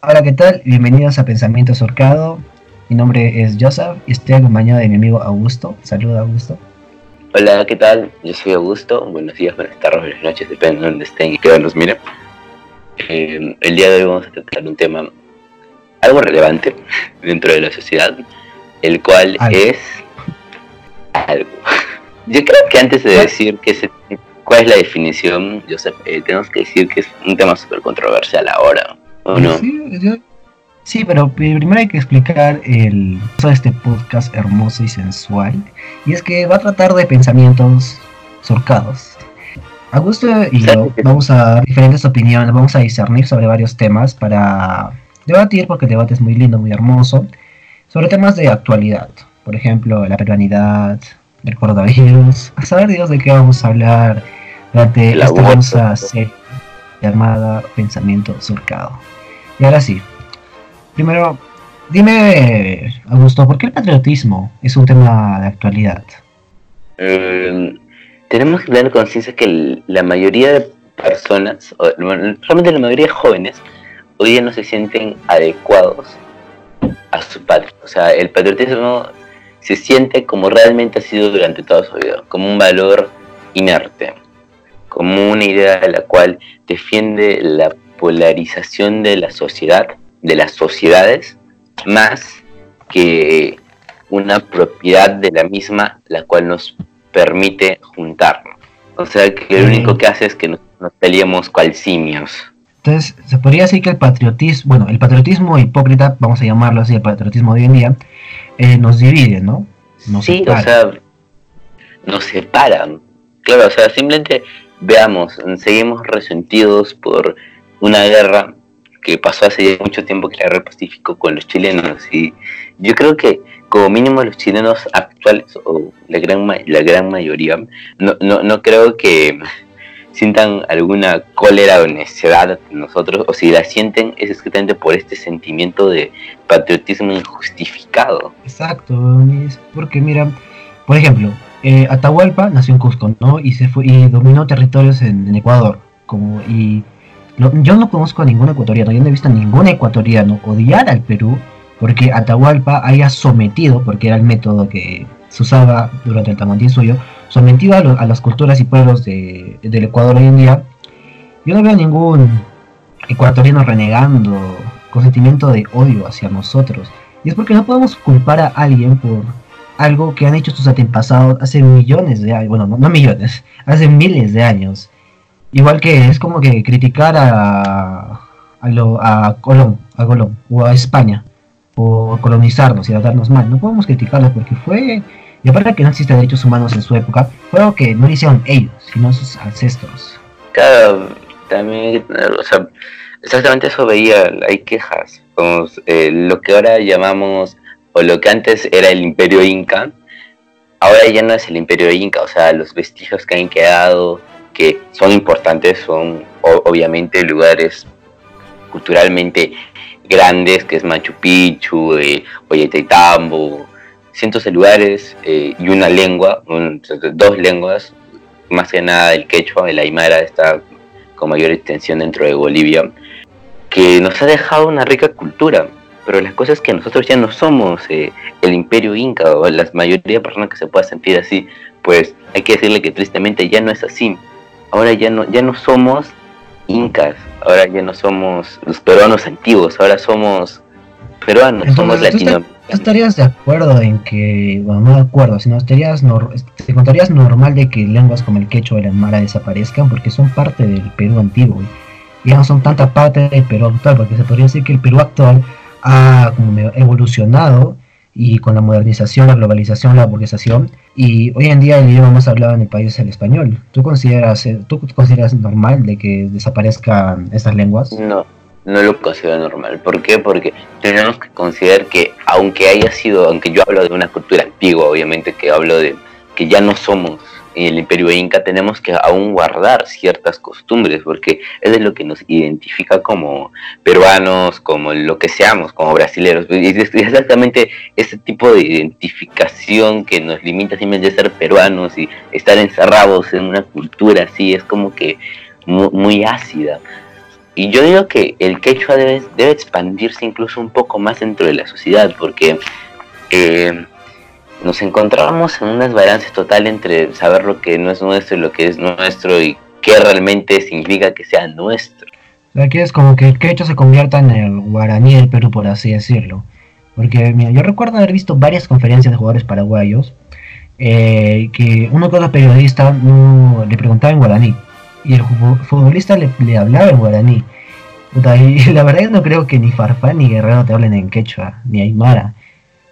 Hola, ¿qué tal? Bienvenidos a Pensamiento Surcado. Mi nombre es Joseph y estoy acompañado de mi amigo Augusto. Saluda, Augusto. Hola, ¿qué tal? Yo soy Augusto. Buenos días, buenas tardes, buenas noches, depende de dónde estén y que nos miren. Eh, el día de hoy vamos a tratar un tema algo relevante dentro de la sociedad, el cual es algo. Yo creo que antes de decir que se, cuál es la definición, Joseph, eh, tenemos que decir que es un tema súper controversial ahora, ¿o no? Sí, pero primero hay que explicar el de este podcast hermoso y sensual. Y es que va a tratar de pensamientos surcados. Augusto y yo vamos a dar diferentes opiniones, vamos a discernir sobre varios temas para debatir, porque el debate es muy lindo, muy hermoso, sobre temas de actualidad. Por ejemplo, la peruanidad, el coronavirus. A saber Dios de qué vamos a hablar durante esta hermosa serie llamada Pensamiento Surcado. Y ahora sí, primero, dime, Augusto, ¿por qué el patriotismo es un tema de actualidad? Eh, tenemos que tener conciencia que la mayoría de personas, o, solamente la mayoría de jóvenes, hoy día no se sienten adecuados a su patria. O sea, el patriotismo se siente como realmente ha sido durante toda su vida, como un valor inerte, como una idea de la cual defiende la polarización de la sociedad, de las sociedades, más que una propiedad de la misma, la cual nos permite juntarnos. O sea, que lo único que hace es que nos, peleemos cual simios. Entonces, se podría decir que el patriotismo, bueno, el patriotismo hipócrita, vamos a llamarlo así, el patriotismo de hoy en día, eh, nos divide, ¿no? Nos sí, o sea, nos separan. Claro, o sea, simplemente veamos, seguimos resentidos por una guerra que pasó hace ya mucho tiempo que la guerra Pacífico con los chilenos y yo creo que como mínimo los chilenos actuales o la gran la gran mayoría no, no, no creo que sientan alguna cólera o necesidad nosotros, o si la sienten es exactamente por este sentimiento de patriotismo injustificado. Exacto, porque mira, por ejemplo, eh, Atahualpa nació en Cusco, ¿no? Y se fue y dominó territorios en, Ecuador, como y yo no conozco a ningún ecuatoriano, yo no he visto a ningún ecuatoriano odiar al Perú porque Atahualpa haya sometido, porque era el método que se usaba durante el tamantín suyo, sometido a, las culturas y pueblos del Ecuador hoy en día, yo no veo ningún ecuatoriano renegando con sentimiento de odio hacia nosotros. Y es porque no podemos culpar a alguien por algo que han hecho sus antepasados hace millones de años, bueno, no, millones, hace miles de años. Igual que es como que criticar a, a, lo, a Colón, a Colón, o a España, o colonizarnos y darnos mal. No podemos criticarlo porque fue y aparte que no existen derechos humanos en su época, fue algo que no lo hicieron ellos, sino sus ancestros. Claro, también, o sea, exactamente eso veía, hay quejas, eh, lo que ahora llamamos, o lo que antes era el imperio inca, ahora ya no es el imperio inca, o sea, los vestigios que han quedado, que son importantes, son obviamente lugares culturalmente grandes, que es Machu Picchu, eh, Ollantaytambo, cientos de lugares eh, y una lengua, dos lenguas, más que nada el quechua, el aymara está con mayor extensión dentro de Bolivia, que nos ha dejado una rica cultura. Pero las cosas que nosotros ya no somos eh, el imperio inca o la mayoría de personas que se pueda sentir así, pues hay que decirle que tristemente ya no es así. Ahora ya no, ya no somos incas, ahora ya no somos los peruanos antiguos, ahora somos peruanos, somos latinoamericanos estarías de acuerdo en que, bueno, no de acuerdo, sino estarías te encontrarías normal de que lenguas como el quechua o el aymara desaparezcan porque son parte del Perú antiguo y ya no son tanta parte del Perú actual, porque se podría decir que el Perú actual ha como evolucionado y con la modernización, la globalización, la burguesización y hoy en día el idioma más hablado en el país es el español. ¿Tú consideras, tú consideras normal de que desaparezcan estas lenguas? No no lo considero normal. ¿Por qué? Porque tenemos que considerar que aunque haya sido, aunque yo hablo de una cultura antigua, obviamente que hablo de que ya no somos el imperio inca, tenemos que aún guardar ciertas costumbres, porque es de lo que nos identifica como peruanos, como lo que seamos, como brasileños. Y es exactamente ese tipo de identificación que nos limita simplemente ser peruanos y estar encerrados en una cultura así, es como que muy ácida y yo digo que el quechua debe, debe expandirse incluso un poco más dentro de la sociedad, porque eh, nos encontramos en un desbalance total entre saber lo que no es nuestro y lo que es nuestro y qué realmente significa que sea nuestro. Aquí es como que quechua se convierta en el guaraní del Perú, por así decirlo. Porque mira, yo recuerdo haber visto varias conferencias de jugadores paraguayos eh, que uno que otro periodista no, le preguntaba en guaraní y el futbolista le, hablaba en guaraní. la verdad yo no creo que ni Farfán ni Guerrero te hablen en quechua, ni Aymara,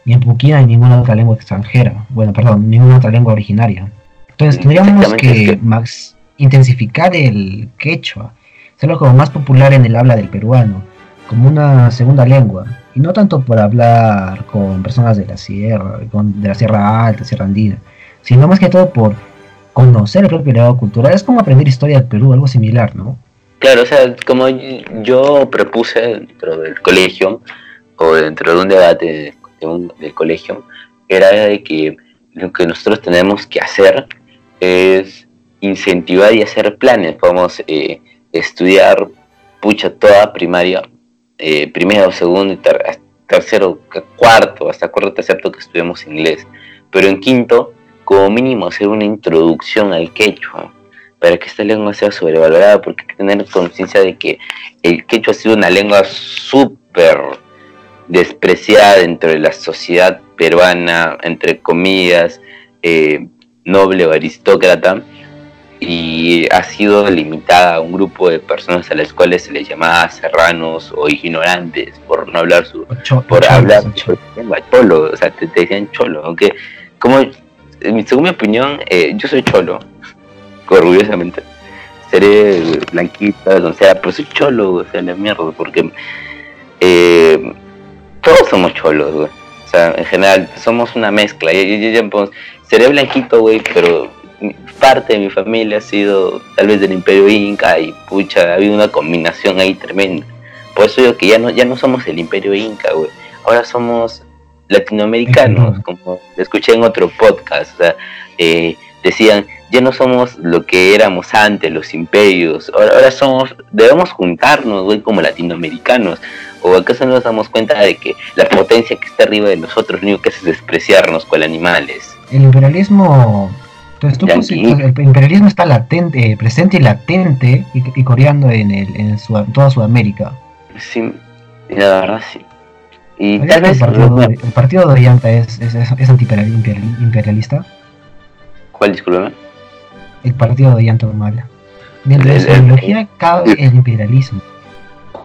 ni en Puquina, ni ninguna otra lengua extranjera. Bueno, perdón, ninguna otra lengua originaria. Entonces tendríamos que, Max, intensificar el quechua, hacerlo como más popular en el habla del peruano, como una segunda lengua y no tanto por hablar con personas de la sierra, de la sierra alta, sierra andina, sino más que todo por conocer el propio legado cultural. Es como aprender historia del Perú, algo similar, ¿no? Claro, o sea, como yo propuse dentro del colegio, o dentro de un debate del colegio, era de que lo que nosotros tenemos que hacer es incentivar y hacer planes. Podemos eh, estudiar, pucha, toda primaria eh, primero, segundo, tercero, cuarto, hasta cuarto, tercero que estudiamos inglés. Pero en quinto, como mínimo hacer una introducción al quechua, para que esta lengua sea sobrevalorada, porque hay que tener conciencia de que el quechua ha sido una lengua súper despreciada dentro de la sociedad peruana, entre comillas, eh, noble o aristócrata, y ha sido limitada a un grupo de personas a las cuales se les llamaba serranos o ignorantes por no hablar su por hablar cholo, o sea te, decían cholo aunque como según mi opinión eh, yo soy cholo orgullosamente seré blanquita donde sea pero soy cholo o sea la mierda porque eh, todos somos cholos güey. o sea en general somos una mezcla seré blanquito güey pero parte de mi familia ha sido tal vez del imperio inca y pucha, ha habido una combinación ahí tremenda. Por eso digo que ya no, ya no somos el imperio inca, güey. Ahora somos latinoamericanos, como escuché en otro podcast, o sea, eh, decían, ya no somos lo que éramos antes, los imperios, ahora, ahora somos, debemos juntarnos, güey, como latinoamericanos, o acaso no nos damos cuenta de que la potencia que está arriba de nosotros, lo único que hace es despreciarnos con animales. El imperialismo entonces, el imperialismo está latente, eh, presente y latente y, coreando en, el, en, toda Sudamérica. Sí, la verdad sí. Y tal vez el partido, de Ollanta es, es, es antiimperialista. ¿Cuál, discúlpeme? El partido de Ollanta Humala. Dentro de su ideología cabe el imperialismo.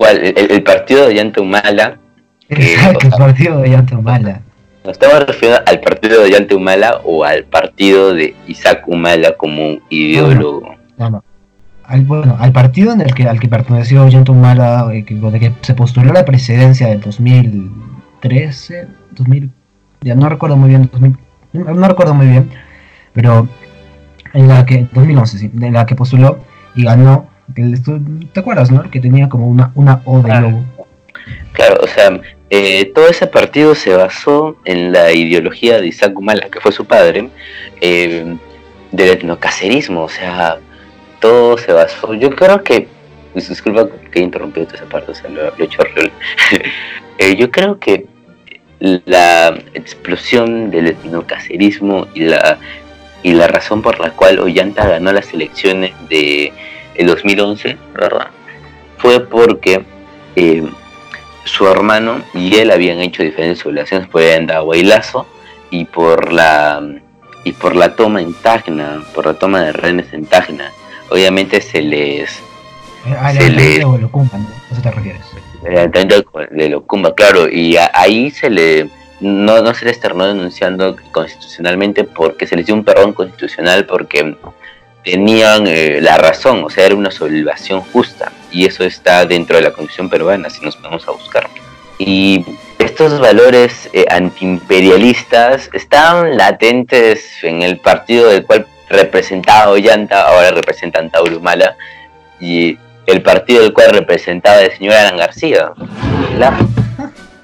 ¿Cuál? El, partido de Ollanta Humala. Exacto, el partido de Ollanta Humala. ¿Nos estamos refiriendo al partido de Yante Humala o al partido de Isaac Humala como ideólogo? No, no, Al, bueno, al partido en el que, al que perteneció Yante Humala, eh, que, que se postuló la presidencia del 2013, 2000, ya no recuerdo muy bien, no, recuerdo muy bien, pero en la que, 2011, sí, en la que postuló y ganó, ¿te acuerdas, no? Que tenía como una, una O de lobo. Claro, o sea, eh, todo ese partido se basó en la ideología de Isaac Humala, que fue su padre, eh, del etnocacerismo, o sea, todo se basó. Yo creo que, pues, disculpa que he interrumpido esa parte, o sea, lo, he hecho eh, yo creo que la explosión del etnocacerismo y la, y la razón por la cual Ollanta ganó las elecciones de el 2011, ¿verdad? Fue porque su hermano y él habían hecho diferentes sublevaciones por el Andahuaylazo y por la y por la toma en Tacna, por la toma de rehenes en Tacna. Obviamente se les ah, se les de Locumba, ¿no? ¿A eso te refieres? de Locumba, claro, y ahí se le no, no se les terminó denunciando constitucionalmente porque se les dio un perdón constitucional porque tenían eh, la razón, o sea, era una sublevación justa, y eso está dentro de la constitución peruana, si nos vamos a buscar. Y estos valores eh, antiimperialistas estaban latentes en el partido del cual representaba Ollanta, ahora representan Taurumala, y el partido del cual representaba el señor Alan García.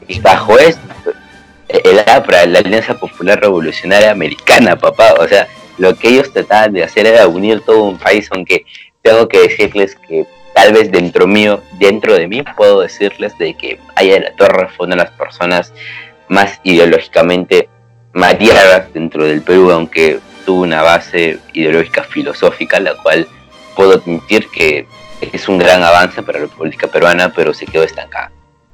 y bajo esto, el APRA, la Alianza Popular Revolucionaria Americana, papá, o sea, lo que ellos trataban de hacer era unir todo un país, aunque tengo que decirles que tal vez dentro mío, dentro de mí, puedo decirles de que Aya de la Torre fue una de las personas más ideológicamente variadas dentro del Perú, aunque tuvo una base ideológica filosófica, la cual puedo admitir que es un gran avance para la política peruana, pero se quedó estancada.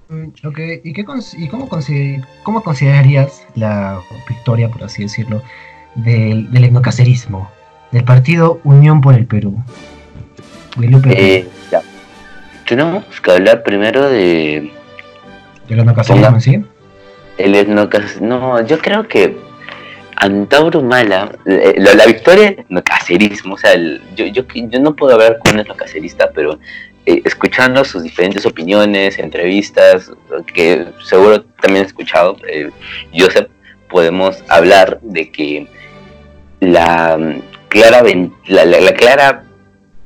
Mm, ok, ¿y, qué, y cómo, considerarías la victoria, por así decirlo, del, del etnocacerismo, del partido Unión por el Perú? Eh, ya. Tenemos que hablar primero de... ¿Del etnocacerismo sí? El etnocacerismo, no, yo creo que Antauro Mala, eh, la, victoria no cacerismo, o sea, yo, yo, yo, no puedo hablar con un etnocacerista, pero eh, escuchando sus diferentes opiniones, entrevistas, que seguro también he escuchado, eh, Joseph, podemos hablar de que la mm, clara, la, clara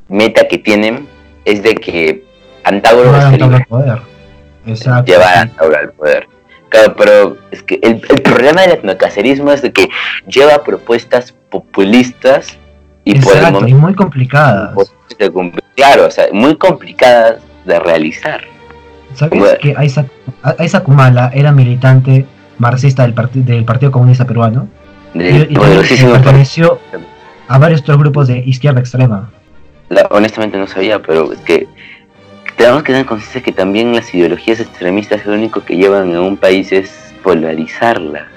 meta que tienen es de que Antauro va a llevar a Antauro al poder. Claro, pero es que el, el problema del etnocacerismo es de que lleva propuestas populistas y, y muy complicadas. Claro, o sea, muy complicadas de realizar. ¿Sabes que Isaac, Kumala era militante marxista del, del Partido Comunista Peruano? Y, perteneció a varios otros grupos de izquierda extrema. honestamente no sabía, pero es que tenemos que tener conciencia que también las ideologías extremistas lo único que llevan a un país es polarizarla.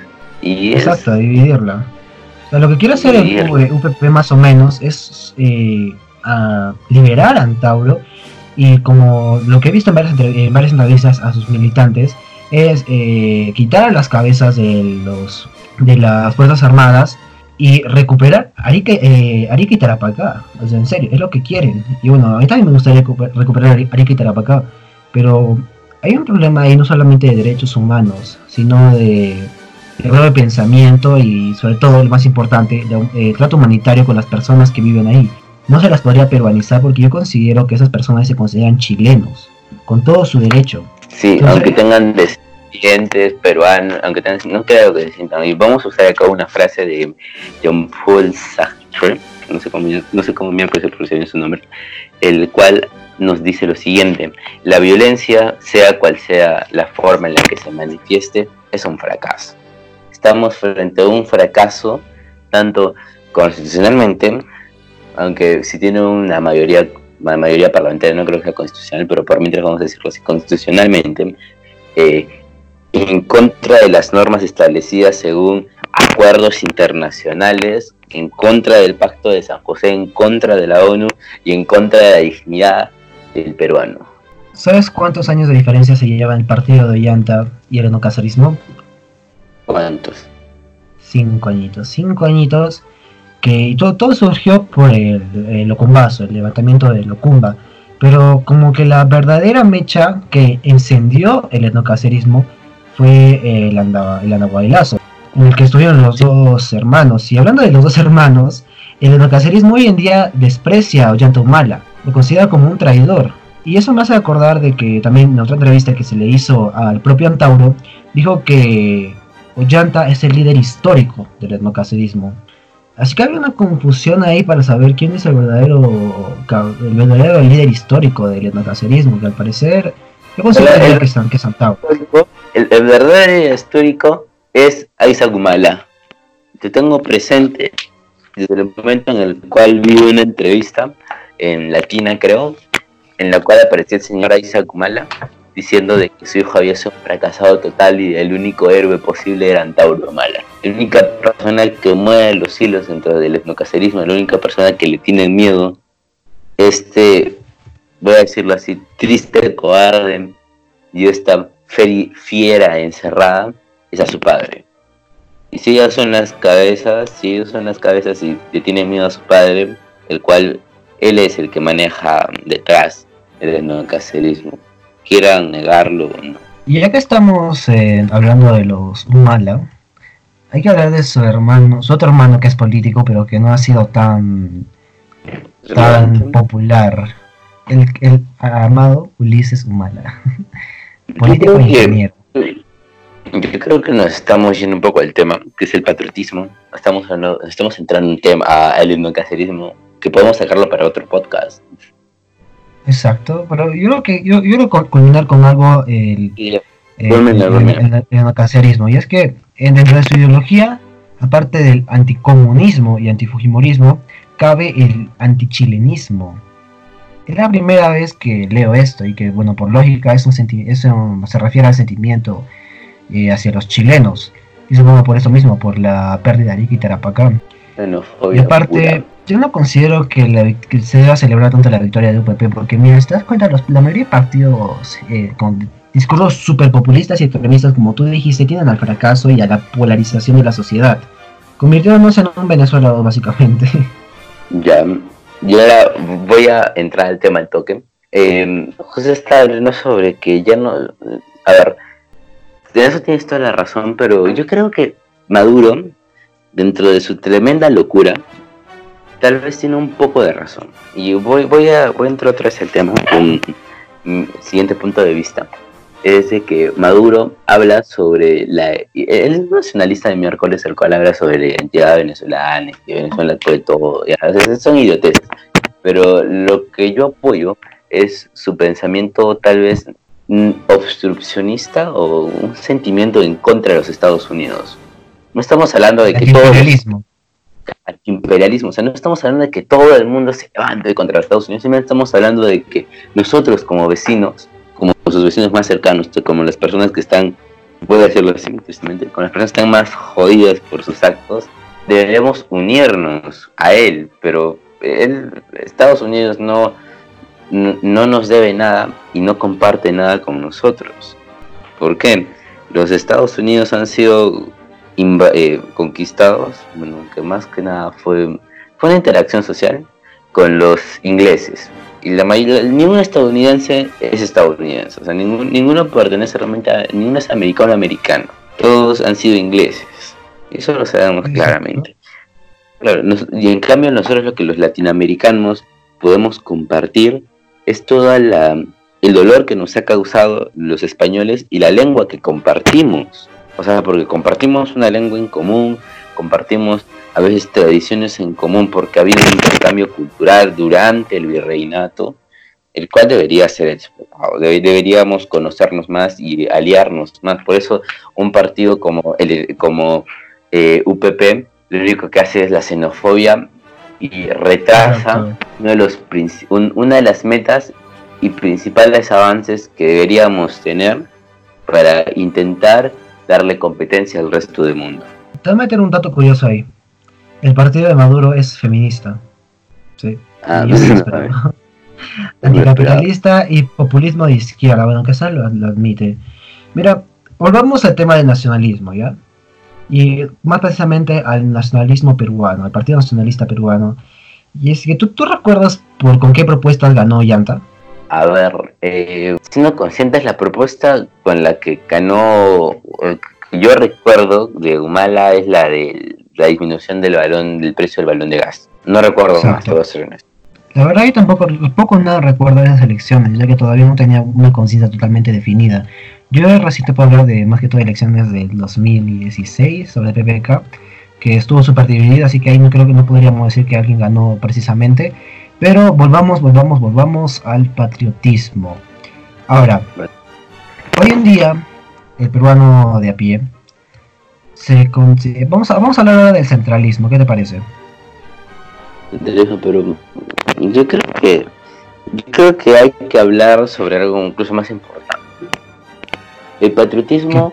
Y Exacto, dividirla. lo que quiere hacer el UPP más o menos es eh, liberar a Antauro y como lo que he visto en varias, entrevistas a sus militantes es eh, quitar las cabezas de los de las fuerzas armadas y recuperar Arica, eh, Arica y Tarapacá. O sea, en serio, es lo que quieren. Y bueno, a mí también me gustaría recuperar Arica y Tarapacá. Pero hay un problema ahí no solamente de derechos humanos, sino de de pensamiento y sobre todo, lo más importante, de eh, trato humanitario con las personas que viven ahí. No se las podría peruanizar porque yo considero que esas personas se consideran chilenos, con todo su derecho. Sí, aunque tengan peruanos, aunque no creo que se sientan. Y vamos a usar acá una frase de John Paul Sartre, no sé cómo, no sé cómo su nombre, el cual nos dice lo siguiente: la violencia, sea cual sea la forma en la que se manifieste, es un fracaso. Estamos frente a un fracaso tanto constitucionalmente, aunque si tiene una mayoría mayoría parlamentaria, no creo que sea constitucional, pero por mientras vamos a decirlo así, constitucionalmente, eh, en contra de las normas establecidas según acuerdos internacionales, en contra del Pacto de San José, en contra de la ONU y en contra de la dignidad del peruano. ¿Sabes cuántos años de diferencia se lleva el partido de Ollanta y el enocazarismo? ¿Cuántos? Cinco añitos. Cinco añitos que todo, todo surgió por el, el Locumbazo, el levantamiento de Locumba. Pero como que la verdadera mecha que encendió el etnocacerismo fue eh, el, anda, el en el que estuvieron los dos hermanos. Y hablando de los dos hermanos, el etnocacerismo hoy en día desprecia a Ollanta Humala, lo considera como un traidor. Y eso me hace acordar de que también en otra entrevista que se le hizo al propio Antauro, dijo que Ollanta es el líder histórico del etnocacerismo. Así que había una confusión ahí para saber quién es el verdadero, el verdadero líder histórico del etnocacerismo, que al parecer yo considero que, es, que Antauro el, verdadero histórico es Aiza Gumala. Te tengo presente desde el momento en el cual vi una entrevista en Latina, creo, en la cual apareció el señor Aiza Gumala diciendo de que su hijo había sido fracasado total y el único héroe posible era Antauro Gumala. La única persona que mueve los hilos dentro del etnocacerismo, la única persona que le tiene miedo, este, voy a decirlo así, triste, cobarde y esta fiera encerrada es a su padre. Y si ellas son las cabezas, si ellos son las cabezas y le tiene miedo a su padre, el cual él es el que maneja detrás el cacerismo, quieran negarlo o no. Y ya que estamos eh, hablando de los Mala, hay que hablar de su hermano, su otro hermano que es político, pero que no ha sido tan, tan popular. El, el amado Ulises Humala. Político e ingeniero. Yo creo que nos estamos yendo un poco al tema, que es el patriotismo. Estamos, estamos entrando en un tema, al etnocacerismo, que podemos sacarlo para otro podcast. Exacto, pero yo creo que yo, yo quiero culminar con algo el, el, el, y es que dentro de su ideología, aparte del anticomunismo y antifujimorismo, cabe el antichilenismo. Es la primera vez que leo esto y que, bueno, por lógica es un eso se refiere al sentimiento eh, hacia los chilenos. Y supongo por eso mismo, por la pérdida de Arica y Tarapacán. y aparte, yo no considero que, se deba celebrar tanto la victoria de UPP, porque mira, si te das cuenta, la mayoría de partidos eh, con discursos super populistas y extremistas, como tú dijiste, tienen al fracaso y a la polarización de la sociedad, convirtiéndonos en un Venezuela básicamente. Ya, yo ahora voy a entrar al tema del toque. Eh, José está hablando sobre que ya no... A ver, de eso tienes toda la razón, pero yo creo que Maduro, dentro de su tremenda locura, tal vez tiene un poco de razón. Y voy, voy, a, voy a entrar otra vez al tema, un siguiente punto de vista. Es de que Maduro habla sobre la. El nacionalista de miércoles, el cual habla sobre la identidad venezolana, que Venezuela puede todo. Ya, son idioteces. Pero lo que yo apoyo es su pensamiento, tal vez obstruccionista o un sentimiento en contra de los Estados Unidos. No estamos hablando de que todo imperialismo. O sea, no estamos hablando de que todo el mundo se levante contra los Estados Unidos, simplemente estamos hablando de que nosotros como vecinos, como sus vecinos más cercanos, como las personas que están, puedo decirlo así, tristemente, con las personas que están más jodidas por sus actos, debemos unirnos a él, pero él, Estados Unidos no, no, nos debe nada y no comparte nada con nosotros. ¿Por qué? Los Estados Unidos han sido eh, conquistados, bueno, que más que nada fue, fue una interacción social con los ingleses. Y la mayoría, ningún estadounidense es estadounidense, o sea, ninguno pertenece realmente a, ninguno es americano americano. Todos han sido ingleses. Eso lo sabemos claramente. Claro, y en cambio nosotros lo que los latinoamericanos podemos compartir es toda la el dolor que nos ha causado los españoles y la lengua que compartimos. O sea, porque compartimos una lengua en común, compartimos a veces tradiciones en común porque ha habido un intercambio cultural durante el virreinato, el cual debería ser explotado. deberíamos conocernos más y aliarnos más. Por eso un partido como, el, como eh, UPP lo único que hace es la xenofobia y retrasa uno de los, una de las metas y principales avances que deberíamos tener para intentar darle competencia al resto del mundo. Te voy a meter un dato curioso ahí. El partido de Maduro es feminista. Sí. Ah, Anticapitalista y populismo de izquierda, bueno, sea lo, lo admite. Mira, volvamos al tema del nacionalismo, ¿ya? Y más precisamente al nacionalismo peruano, al Partido Nacionalista Peruano. Y es que tú, tú recuerdas por con qué propuestas ganó Llanta. A ver, eh, siendo conscientes, la propuesta con la que ganó, eh, yo recuerdo de Humala es la de la disminución del balón, del precio del balón de gas. No recuerdo más, a ser honesto. La verdad yo tampoco, poco nada recuerdo de esas elecciones, ya que todavía no tenía una conciencia totalmente definida. Yo recién te puedo hablar de más que todo elecciones del 2016 sobre PPK, que estuvo súper dividida, así que ahí no creo que no podríamos decir que alguien ganó precisamente. Pero volvamos, volvamos, volvamos al patriotismo. Ahora, hoy en día, el peruano de a pie, se vamos, a, vamos a hablar ahora del centralismo, ¿qué te parece? pero yo creo que yo creo que hay que hablar sobre algo incluso más importante. El patriotismo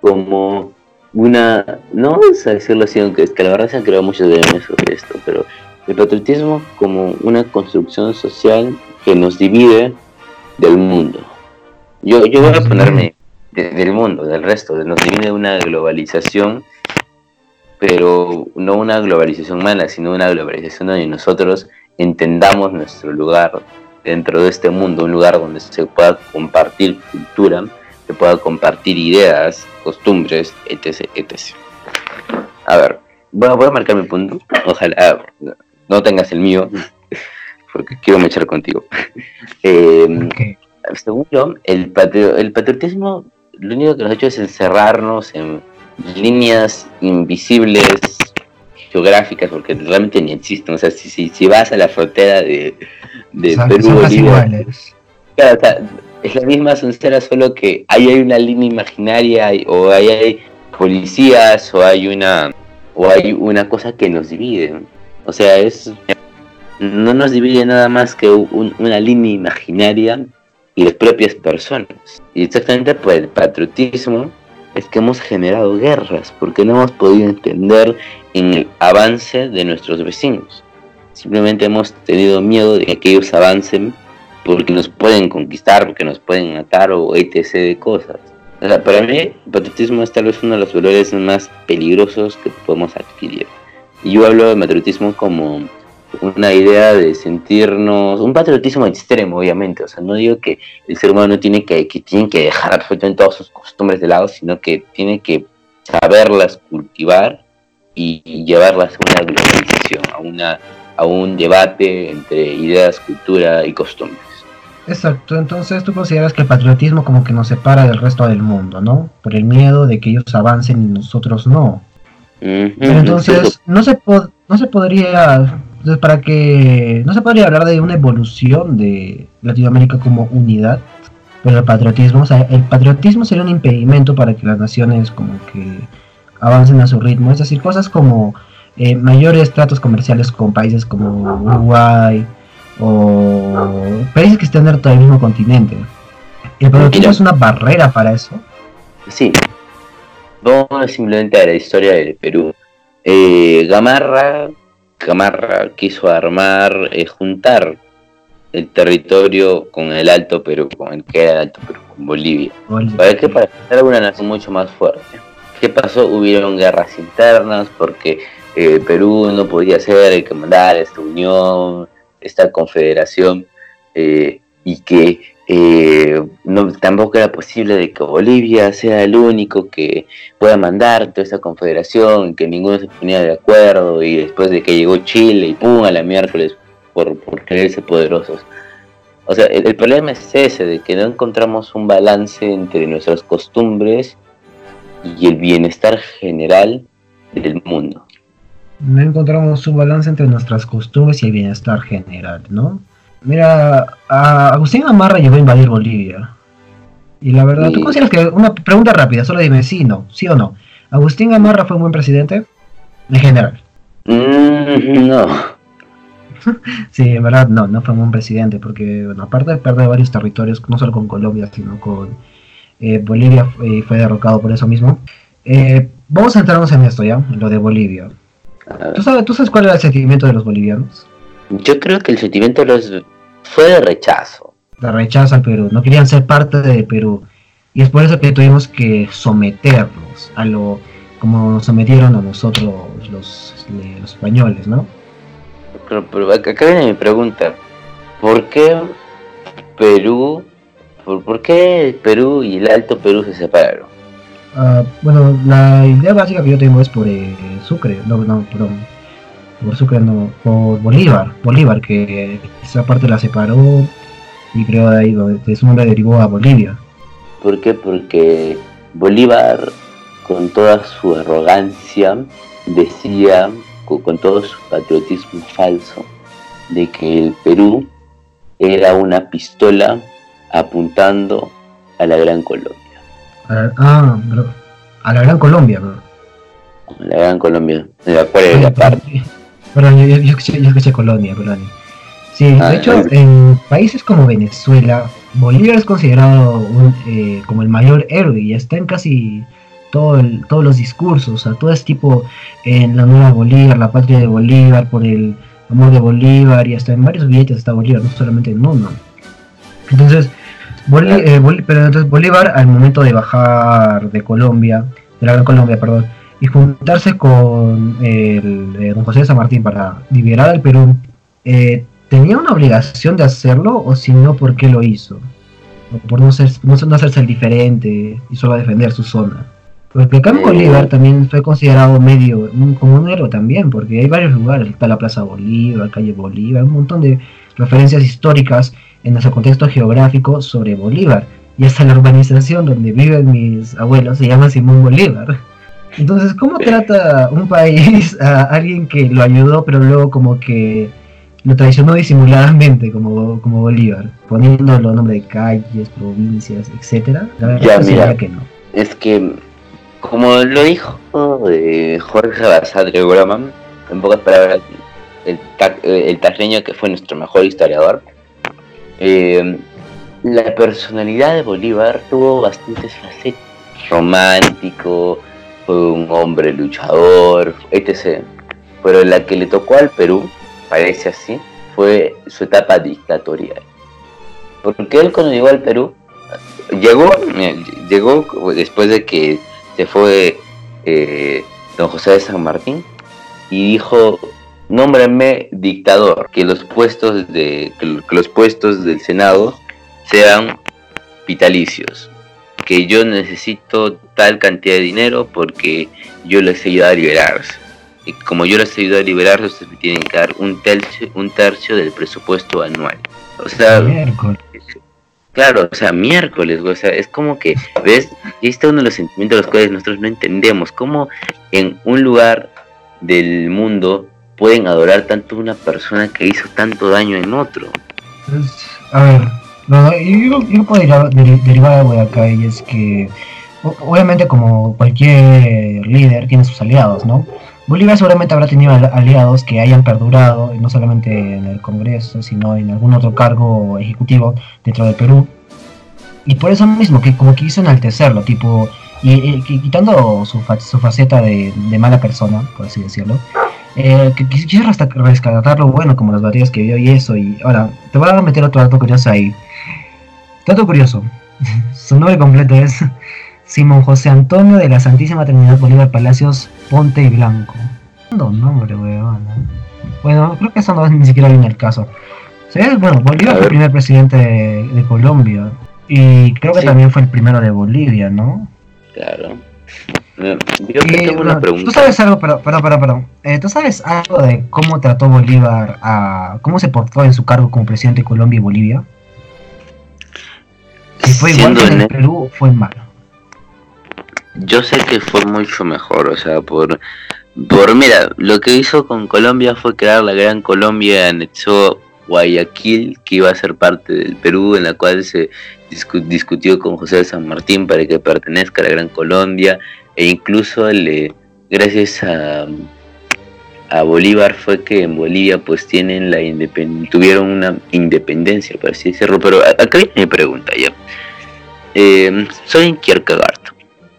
como una, no vamos a decirlo así, aunque es que la verdad se han creado muchos de sobre esto, pero el patriotismo como una construcción social que nos divide del mundo. Yo, yo voy a ponerme del mundo, del resto, nos divide una globalización, pero no una globalización mala, sino una globalización donde nosotros entendamos nuestro lugar dentro de este mundo, un lugar donde se pueda compartir cultura, se pueda compartir ideas, costumbres, etc. etc. A ver, voy a, voy a marcar mi punto. Ojalá, no tengas el mío, porque quiero mechar contigo. eh, Según yo, el, el patriotismo lo único que nos ha hecho es encerrarnos en líneas invisibles geográficas, porque realmente ni existen. O sea, si, si, si vas a la frontera de, de Perú, Bolivia, claro, es la misma sincera, solo que ahí hay una línea imaginaria o ahí hay policías o hay una o hay una cosa que nos divide. O sea, es no nos divide nada más que una línea imaginaria y las propias personas. Y exactamente por el patriotismo es que hemos generado guerras, porque no hemos podido entender en el avance de nuestros vecinos. Simplemente hemos tenido miedo de que ellos avancen porque nos pueden conquistar, porque nos pueden matar o etc. de cosas. para mí, el patriotismo es tal vez uno de los valores más peligrosos que podemos adquirir. Y yo hablo de patriotismo como una idea de sentirnos, un patriotismo extremo, obviamente. O sea, no digo que el ser humano tiene que, que tiene que dejar absolutamente todas sus costumbres de lado, sino que tiene que saberlas cultivar y llevarlas a una globalización, a, una, a un debate entre ideas, cultura y costumbres. Exacto, entonces tú consideras que el patriotismo como que nos separa del resto del mundo, ¿no? Por el miedo de que ellos avancen y nosotros no. Pero entonces no se, no se podría, para que no se podría hablar de una evolución de Latinoamérica como unidad, pero el patriotismo, o sea, el patriotismo sería un impedimento para que las naciones como que avancen a su ritmo, es decir, cosas como eh, mayores tratos comerciales con países como Uruguay, o países que estén dentro del mismo continente. ¿El patriotismo es una barrera para eso? Sí. Vamos simplemente a la historia del Perú. Eh, Gamarra, Gamarra quiso armar, eh, juntar el territorio con el Alto Perú, con el que era el Alto Perú, con Bolivia. Para que para ser una nación mucho más fuerte. ¿Qué pasó? Hubieron guerras internas porque eh, Perú no podía ser el que mandara esta unión, esta confederación eh, y que eh, no, tampoco era posible de que Bolivia sea el único que pueda mandar toda esa confederación, que ninguno se ponía de acuerdo y después de que llegó Chile y pum a la miércoles por, por creerse poderosos. O sea, el, problema es ese, de que no encontramos un balance entre nuestras costumbres y el bienestar general del mundo no encontramos un balance entre nuestras costumbres y el bienestar general, ¿no? Mira, Agustín Amarra llegó a invadir Bolivia. Y la verdad, ¿tú consideras que, una pregunta rápida, solo dime sí, no, sí o no? ¿Agustín Amarra fue un buen presidente? En general. Mm, no. sí, en verdad no, no fue un buen presidente, porque bueno, aparte de perder varios territorios, no solo con Colombia, sino con eh, Bolivia, eh, fue derrocado por eso mismo. Eh, vamos a entrarnos en esto ya, en lo de Bolivia. ¿Tú sabes, ¿Tú sabes cuál era el sentimiento de los bolivianos? Yo creo que el sentimiento los fue de rechazo. De rechazo al Perú. No querían ser parte de Perú. Y es por eso que tuvimos que someternos a lo como nos sometieron a nosotros los, españoles, ¿no? Pero, pero, acá viene mi pregunta. ¿Por qué Perú, por, por qué Perú y el Alto Perú se separaron? Ah, bueno, la idea básica que yo tengo es por eh, Sucre, no, no, perdón, por Sucre, no, por Bolívar, Bolívar, que esa parte la separó y creo de ahí, de su nombre derivó a Bolivia. ¿Por qué? Porque Bolívar, con toda su arrogancia, decía, con todo su patriotismo falso, de que el Perú era una pistola apuntando a la Gran Colombia. Ah, a la Gran Colombia, A la Gran Colombia. ¿Cuál es la parte? Perdón, yo, yo, escuché, Colonia, perdón. Sí, de ah, hecho, en países como Venezuela, Bolívar es considerado eh, como el mayor héroe y está en casi todo todos los discursos, o sea, todo es tipo en la nueva Bolívar, la patria de Bolívar, por el amor de Bolívar y hasta en varios billetes está Bolívar, no solamente en uno. Entonces, eh, pero entonces Bolívar, al momento de bajar de Colombia, de la Gran Colombia, perdón, y juntarse con el, eh, don José de San Martín para liberar al Perú, eh, ¿tenía una obligación de hacerlo o si no, por qué lo hizo? O por no, ser, no, hacerse el diferente y solo defender su zona. Porque acá en Bolívar también fue considerado medio como un héroe también, porque hay varios lugares, está la Plaza Bolívar, calle Bolívar, un montón de referencias históricas en nuestro contexto geográfico sobre Bolívar. Y hasta la urbanización donde viven mis abuelos se llama Simón Bolívar. Entonces, ¿cómo trata un país a alguien que lo ayudó, pero luego como que lo traicionó disimuladamente, como, como Bolívar, poniendo los nombres de calles, provincias, etcétera? La verdad ya, que no. Es que, como lo dijo eh, Jorge Basadre Groman, en pocas palabras, el, el tajreño que fue nuestro mejor historiador, eh, la personalidad de Bolívar tuvo bastantes facetas. Romántico, fue un hombre luchador, etc. Pero la que le tocó al Perú, parece así, fue su etapa dictatorial. Porque él cuando llegó al Perú, llegó, llegó después de que se fue eh, don José de San Martín y dijo nómbrenme dictador, que los puestos de que los puestos del Senado sean vitalicios, que yo necesito tal cantidad de dinero porque yo les he ayudado a liberarse. Y como yo les he ayudado a liberarse, ustedes me tienen que dar un tercio, un tercio del presupuesto anual. O sea, miércoles. Claro, o sea, miércoles, o sea, es como que, ¿ves? Y este es uno de los sentimientos de los cuales nosotros no entendemos, cómo en un lugar del mundo pueden adorar tanto a una persona que hizo tanto daño en otro. Pues, a ver, no, yo, yo puedo derivar algo de acá y es que obviamente como cualquier líder tiene sus aliados, ¿no? Bolívar seguramente habrá tenido aliados que hayan perdurado, no solamente en el Congreso, sino en algún otro cargo ejecutivo dentro de Perú. Y por eso mismo, que como quiso enaltecerlo, tipo, y, quitando su, su faceta de, mala persona, por así decirlo, eh, quisiera rescatar lo bueno, como las batallas que vio y eso. Y ahora, te voy a meter otro dato curioso ahí. Dato curioso. Su nombre completo es Simón José Antonio de la Santísima Trinidad Bolívar Palacios Ponte y Blanco. No, nombre, weón. Bueno, creo que eso no es ni siquiera viene el caso. Bueno, Bolívar fue el primer presidente de, Colombia. Y creo que también fue el primero de Bolivia, ¿no? Claro. Yo tengo una pregunta. ¿Tú sabes algo, perdón, perdón, perdón, eh, ¿Tú sabes algo de cómo trató Bolívar a... cómo se portó en su cargo como presidente de Colombia y Bolivia? Si fue igual que en el Perú, fue malo. Yo sé que fue mucho mejor, o sea, por, por mira, lo que hizo con Colombia fue crear la Gran Colombia, anexó Guayaquil, que iba a ser parte del Perú, en la cual se discutió con José de San Martín para que pertenezca a la Gran Colombia, e incluso le, gracias a, a Bolívar fue que en Bolivia pues tienen la tuvieron una independencia, por así decirlo, pero acá viene mi pregunta ya. Eh, soy Kierkegaard,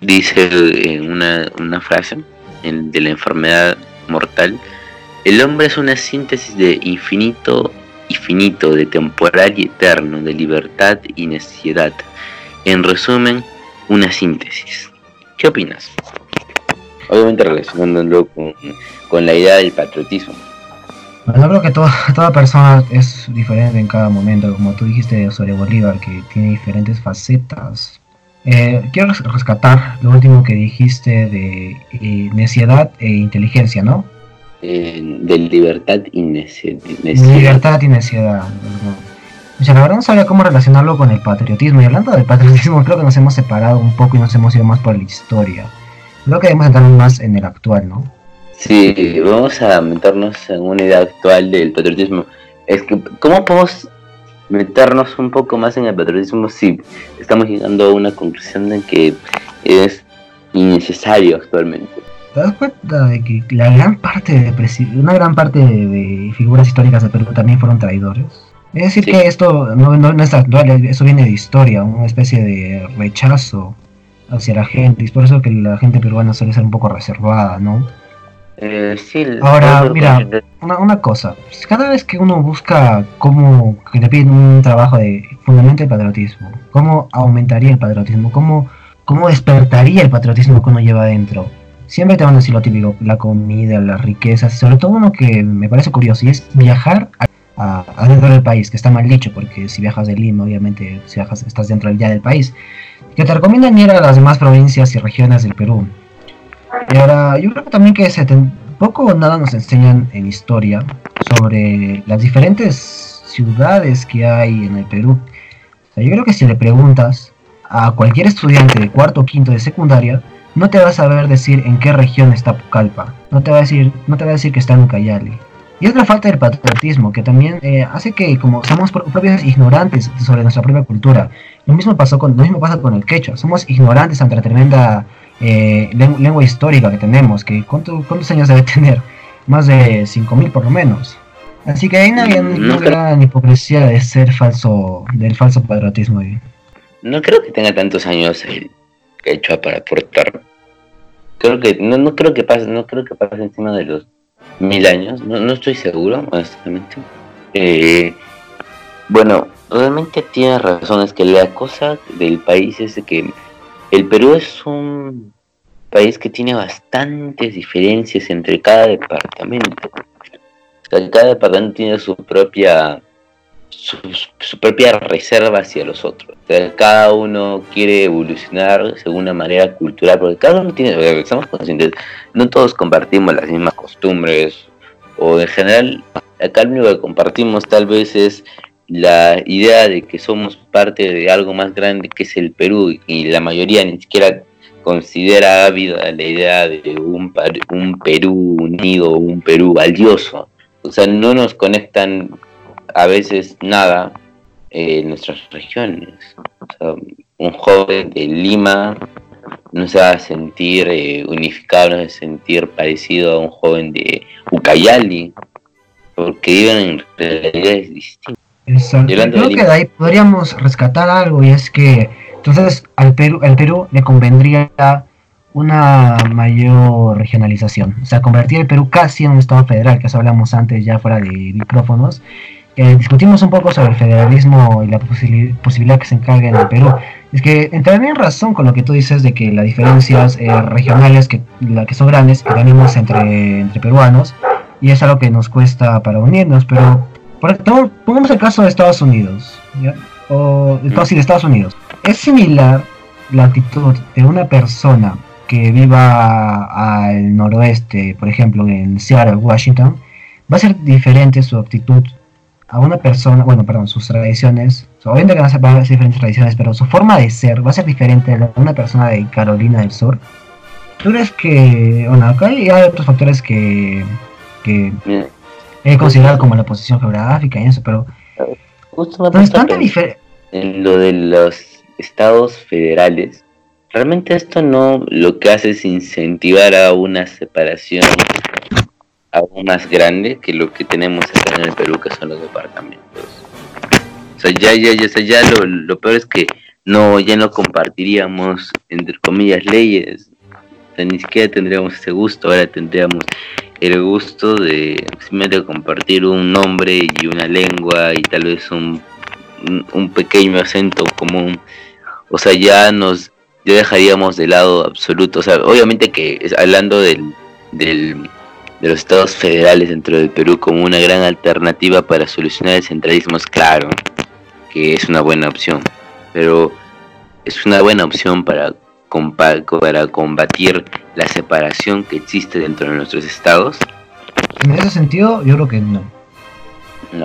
dice en una, una frase de la enfermedad mortal, el hombre es una síntesis de infinito y finito, de temporal y eterno, de libertad y necesidad. En resumen, una síntesis. ¿Qué opinas? Obviamente relacionándolo con, con la idea del patriotismo. Bueno, creo que toda, toda persona es diferente en cada momento, como tú dijiste sobre Bolívar, que tiene diferentes facetas. Eh, quiero rescatar lo último que dijiste de eh, e inteligencia, ¿no? de libertad y necesidad. Libertad y necesidad. O sea, la verdad no sabía cómo relacionarlo con el patriotismo. Y hablando del patriotismo, creo que nos hemos separado un poco y nos hemos ido más por la historia. Creo que debemos entrar más en el actual, ¿no? Sí, vamos a meternos en una idea actual del patriotismo. Es que, ¿cómo podemos meternos un poco más en el patriotismo si estamos llegando a una conclusión de que es innecesario actualmente? ¿Te das cuenta de que la gran parte de una gran parte de, figuras históricas de Perú también fueron traidores? Es decir, que esto no, no, es actual, eso viene de historia, una especie de rechazo hacia la gente, y es por eso que la gente peruana suele ser un poco reservada, ¿no? Eh, sí, Ahora, mira, una, una, cosa, cada vez que uno busca cómo, que le piden un trabajo de fundamento el patriotismo, cómo aumentaría el patriotismo, cómo, cómo despertaría el patriotismo que uno lleva adentro, siempre te van a decir lo típico, la comida, las riquezas, sobre todo uno que me parece curioso, y es viajar a, dentro del país, que está mal dicho, porque si viajas de Lima, obviamente, si viajas, estás dentro ya del país, que te recomiendan ir a las demás provincias y regiones del Perú, y ahora, yo creo que también que se poco o nada nos enseñan en historia sobre las diferentes ciudades que hay en el Perú. Yo creo que si le preguntas a cualquier estudiante de cuarto o quinto de secundaria, no te vas a ver decir en qué región está Pucallpa, no te va a decir, no te va a decir que está en Ucayali. Y otra falta de patriotismo que también eh, hace que como somos propios ignorantes sobre nuestra propia cultura. Lo mismo pasó con, lo mismo pasa con el quechua. Somos ignorantes ante la tremenda eh, lengua histórica que tenemos. Que ¿Cuántos años debe tener? Más de 5.000 por lo menos. Así que ahí no había una gran hipocresía de ser falso, del falso patriotismo. No creo que tenga tantos años el quechua para aportar. Creo que no, no creo que pase, no creo que pase encima de los mil años, no, no estoy seguro, honestamente. Eh, bueno, realmente tiene razón, es que la cosa del país es que el Perú es un país que tiene bastantes diferencias entre cada departamento. cada departamento tiene su propia su, propia reserva hacia los otros. cada uno quiere evolucionar según una manera cultural, porque cada uno tiene, estamos conscientes, no todos compartimos las mismas costumbres, o en general, acá lo único que compartimos tal vez es la idea de que somos parte de algo más grande que es el Perú, y la mayoría ni siquiera considera ávida la idea de un, un Perú unido, un Perú valioso. O sea, no nos conectan a veces nada en nuestras regiones. un joven de Lima no se va a sentir eh, unificado, no se va a sentir parecido a un joven de Ucayali, porque viven en realidades distintas. Exacto. Creo que de ahí podríamos rescatar algo y es que entonces al Perú, al Perú le convendría una mayor regionalización, o sea, convertir el Perú casi en un estado federal, que eso hablamos antes ya fuera de micrófonos, eh, discutimos un poco sobre el federalismo y la posibilidad que se encargue en el Perú. Es que entraría en razón con lo que tú dices de que las diferencias eh, regionales que, la que son grandes que tenemos entre, entre peruanos y es algo que nos cuesta para unirnos, pero por, pongamos el caso de Estados Unidos, o sí, de Estados Unidos. Es similar la actitud de una persona que viva al noroeste, por ejemplo, en Seattle, Washington, va a ser diferente su actitud a una persona, bueno, perdón, sus tradiciones, obviamente que van a, ser, diferentes tradiciones, pero su forma de ser va a ser diferente a una persona de Carolina del Sur. ¿Tú crees que, bueno, acá hay, otros factores que, que he considerado como la posición geográfica y eso, pero... Entonces, tanta diferencia... En lo de los estados federales, realmente esto no lo que hace es incentivar a una separación aún más grande que lo que tenemos acá en el Perú, que son los departamentos. O sea, ya, ya, ya, ya lo, lo peor es que no, ya no compartiríamos, entre comillas, leyes. O sea, ni siquiera tendríamos ese gusto, ahora tendríamos el gusto de simplemente compartir un nombre y una lengua y tal vez un, un, pequeño acento común. O sea, ya nos ya dejaríamos de lado absoluto. O sea, obviamente que hablando del, del de los estados federales dentro del Perú como una gran alternativa para solucionar el centralismo es claro que es una buena opción, pero es una buena opción para, para combatir la separación que existe dentro de nuestros estados. En ese sentido, yo creo que no.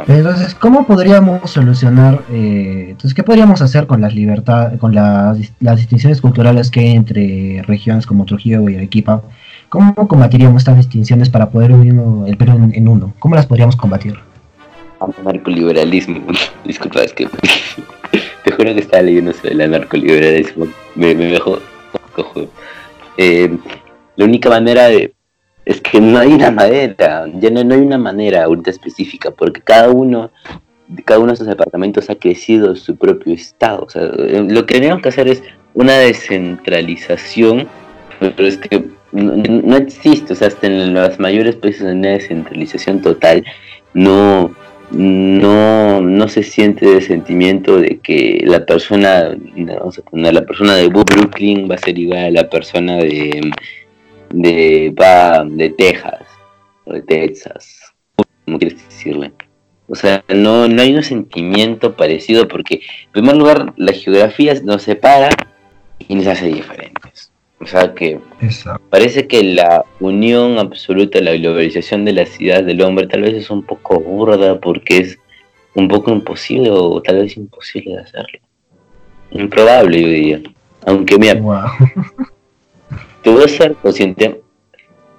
Entonces, ¿cómo podríamos solucionar? Eh, entonces, ¿qué podríamos hacer con las libertades, con las, las distinciones culturales que hay entre regiones como Trujillo y Arequipa? ¿Cómo combatiríamos estas distinciones para poder unir el Perú en, uno? ¿Cómo las podríamos combatir? Anarcoliberalismo. Disculpa, es que te juro que estaba leyendo sobre el anarcoliberalismo. Me, me dejó Eh, la única manera de es que no hay una manera, ya no, no, hay una manera ahorita específica, porque cada uno, cada uno de esos departamentos ha crecido su propio estado. Sea, lo que tenemos que hacer es una descentralización, pero es que no, existe, o sea, hasta en los mayores países de una descentralización total, no, no, no se siente el sentimiento de que la persona, la persona de Brooklyn va a ser igual a la persona de, de, de Texas, o de Texas, como quieres decirle. O sea, no, no hay un sentimiento parecido porque, en primer lugar, la geografía nos separa y nos hace diferentes. O sea que parece que la unión absoluta, la globalización de la ciudad del hombre tal vez es un poco burda porque es un poco imposible o tal vez imposible de hacerlo. Improbable, yo diría. Aunque mira, te voy a ser consciente,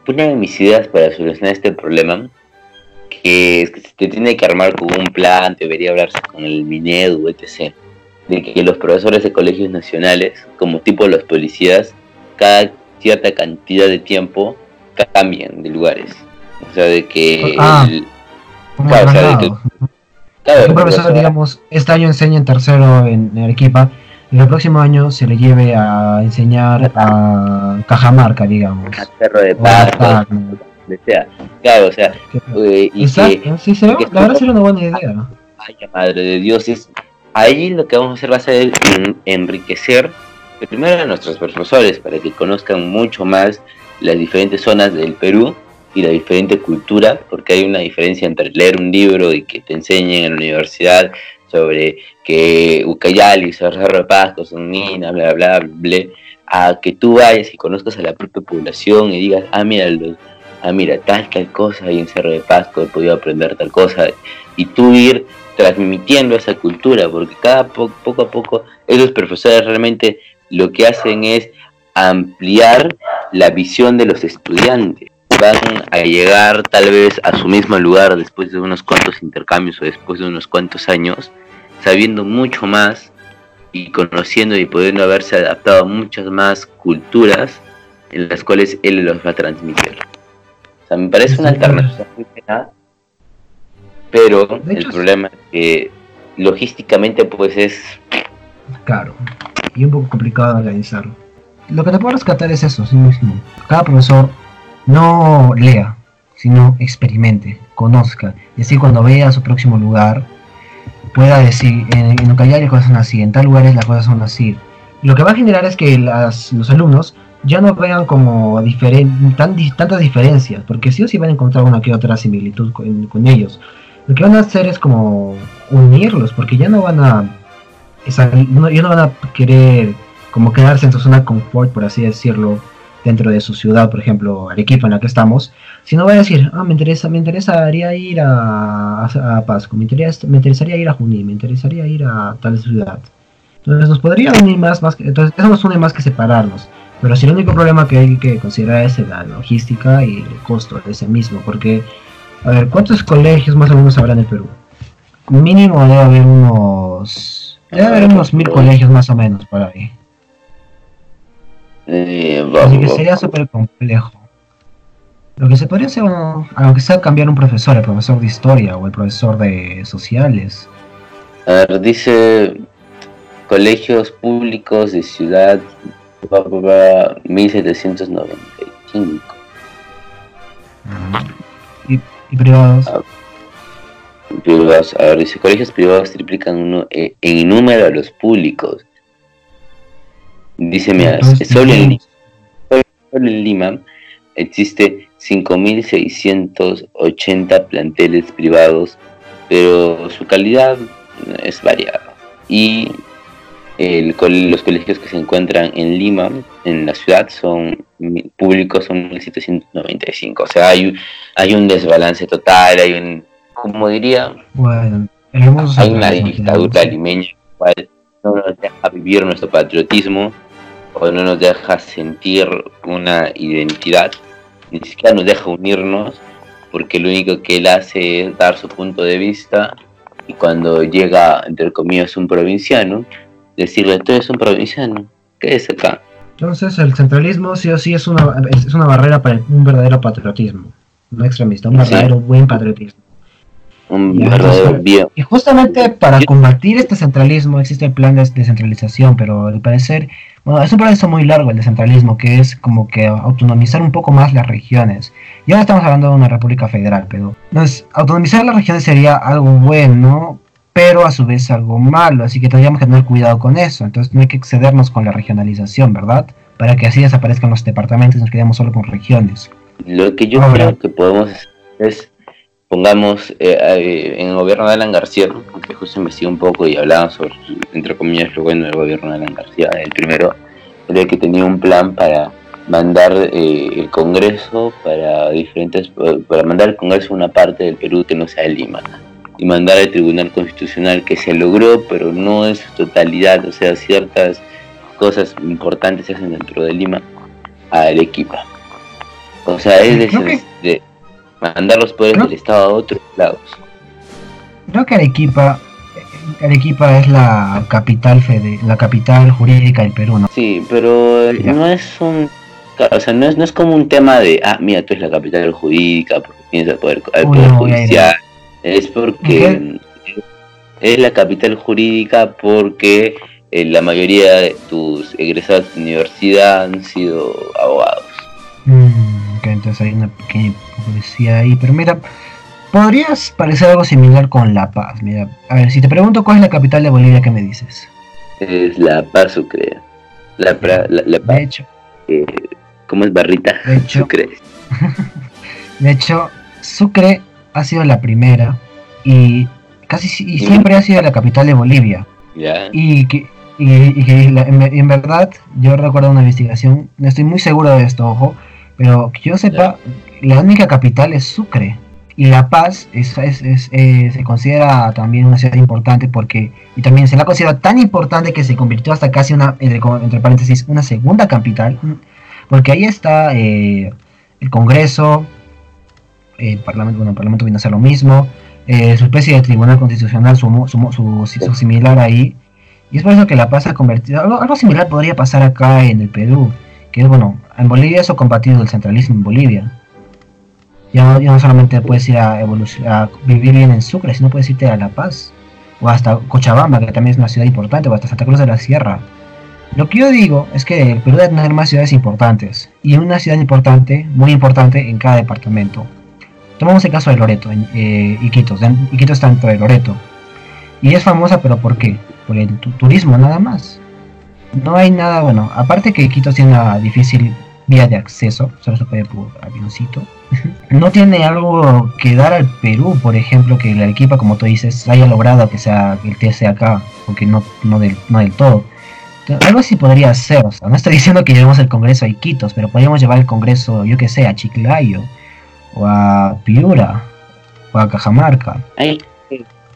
una de mis ideas para solucionar este problema, que es que se te tiene que armar con un plan, debería hablarse con el Minedu, etc., de que los profesores de colegios nacionales, como tipo los policías, cada cierta cantidad de tiempo cambien de lugares. O sea, de que... Ah, claro, o sea, de que un profesor, digamos, este año enseña en tercero en Arequipa y el próximo año se le lleve a enseñar a Cajamarca, digamos. A Cerro de Paz, sea. Claro, o sea, eh, y que, sí, se la verdad sería una buena idea. Ay, madre de Dios, es, ahí lo que vamos a hacer va a ser enriquecer primero a nuestros profesores para que conozcan mucho más las diferentes zonas del Perú y la diferente cultura, porque hay una diferencia entre leer un libro y que te enseñen en la universidad sobre que Ucayali, Cerro de Pasco, son minas, bla, bla, bla, bla, a que tú vayas y conozcas a la propia población y digas, ah, mira, ah, mira, tal, tal cosa hay en Cerro de Pasco, he podido aprender tal cosa, y tú ir transmitiendo esa cultura, porque cada poco a poco esos profesores realmente lo que hacen es ampliar la visión de los estudiantes van a llegar tal vez a su mismo lugar después de unos cuantos intercambios o después de unos cuantos años, sabiendo mucho más y conociendo y pudiendo haberse adaptado a muchas más culturas en las cuales él los va a transmitir. O sea, me parece una alternativa muy buena, pero el problema es que logísticamente pues es... Caro y un poco complicado de organizarlo. Lo que te puedo rescatar es eso, sí mismo. Cada profesor no lea, sino experimente, conozca. Y así cuando vea su próximo lugar, pueda decir, en, en Ucayali las cosas son así, en tal lugar las cosas son así. lo que va a generar es que los alumnos ya no vean como diferen, tan, tantas diferencias, porque sí o sí van a encontrar una que otra similitud con, ellos. Lo que van a hacer es como unirlos, porque ya no van a, ya no van a querer como quedarse en su zona de confort, por así decirlo, dentro de su ciudad, por ejemplo, Arequipa en la que estamos, sino va a decir, ah, me interesa, me interesaría ir a, a, Pasco, me, interesa, me interesaría ir a Junín, me interesaría ir a tal ciudad. Entonces nos podría unir más, más entonces eso nos une más que separarnos. Pero si el único problema que hay que considerar es la logística y el costo de ese mismo, porque, a ver, ¿cuántos colegios más o menos habrá en el Perú? Mínimo debe haber unos, debe haber unos mil colegios más o menos por ahí. Eh, Así que sería súper complejo. Lo que se podría hacer, aunque sea cambiar un profesor, el profesor de historia o el profesor de sociales. A ver, dice colegios públicos de ciudad 1795. ¿Y, y privados? Ah, privados, a ver, dice colegios privados triplican uno eh, en número a los públicos. Dice, mira, solo en, Lima existe 5.680 planteles privados, pero su calidad es variada. Y los colegios que se encuentran en Lima, en la ciudad, son públicos, son 1.795. O sea, hay, hay un desbalance total, hay un, como diría, bueno, hay una dictadura limeña, cual no nos deja vivir nuestro patriotismo o no nos deja sentir una identidad, ni siquiera nos deja unirnos, porque lo único que él hace es dar su punto de vista y cuando llega, entre comillas, un provinciano, decirle, tú eres un provinciano, ¿qué es acá? Entonces el centralismo sí o sí es una, es una barrera para un verdadero patriotismo, no extremista, un verdadero buen patriotismo. Y justamente para combatir este centralismo existe el plan de descentralización, pero al parecer, bueno, es un proceso muy largo el descentralismo, que es como que autonomizar un poco más las regiones. Ya no estamos hablando de una república federal, pero entonces, autonomizar las regiones sería algo bueno, pero a su vez algo malo, así que tendríamos que tener cuidado con eso. Entonces no hay que excedernos con la regionalización, ¿verdad? Para que así desaparezcan los departamentos y nos quedemos solo con regiones. Lo que yo creo que podemos es pongamos eh, en el gobierno de Alan García, que justo investigué un poco y hablaba sobre, entre comillas, lo bueno del gobierno de Alan García, el primero, era que tenía un plan para mandar eh, el Congreso para diferentes, para mandar al Congreso una parte del Perú que no sea de Lima y mandar al Tribunal Constitucional que se logró, pero no en su totalidad, o sea, ciertas cosas importantes se hacen dentro de Lima a Arequipa. O sea, es de mandar los poderes del Estado a otros lados. Creo que Arequipa, eh, Arequipa es la capital fede, la capital jurídica del Perú, ¿no? Sí, pero Ya. no es un... O sea, no es, no es como un tema de, ah, mira, tú eres la capital jurídica porque tienes el poder, el Uy, poder no judicial. Es porque es la capital jurídica porque eh, la mayoría de tus egresados de universidad han sido abogados. Mm, entonces hay una pequeña hipocresía ahí, pero mira, podrías parecer algo similar con La Paz. Mira, a ver, si te pregunto cuál es la capital de Bolivia, ¿qué me dices? Es la paz Sucre. La, pra- la, la De paz, hecho, eh, ¿cómo es barrita? De hecho. Sucre. de hecho, Sucre ha sido la primera y casi si- y siempre ha sido la capital de Bolivia. Ya. Y que, y, y que la- en, en verdad, yo recuerdo una investigación, no estoy muy seguro de esto, ojo, pero que yo sepa, la única capital es Sucre. Y La Paz es, es- es- eh, se considera también una ciudad importante porque, y también se la considera tan importante que se convirtió hasta casi una, entre, paréntesis, una segunda capital, mm, porque ahí está eh, el Congreso, el Parlamento, bueno, el Parlamento viene a ser lo mismo, eh, su especie de tribunal constitucional, su, su, su- su similar ahí, y es por eso que La Paz ha convertido. Algo, algo similar podría pasar acá en el Perú. Que es bueno, en Bolivia eso combatido del centralismo en Bolivia. Ya no, ya no solamente puedes ir a, a vivir bien en Sucre, sino puedes irte a La Paz. O hasta Cochabamba, que también es una ciudad importante, o hasta Santa Cruz de la Sierra. Lo que yo digo es que el Perú debe tener más ciudades importantes. Y una ciudad importante, muy importante en cada departamento. Tomamos el caso de Loreto, en, eh, Iquitos. Iquitos está dentro de Loreto. Y es famosa, pero ¿por qué? Por el tu- turismo nada más. No hay nada, bueno, aparte que Quito tiene una difícil vía de acceso, solo se puede por avioncito. no tiene algo que dar al Perú, por ejemplo, que la equipa, como tú dices, haya logrado que sea el T sea acá, porque no, no, del, no del todo. Algo así podría ser, o sea, no estoy diciendo que llevemos el Congreso a Iquitos, pero podríamos llevar el Congreso, yo que sé, a Chiclayo, o a Piura, o a Cajamarca.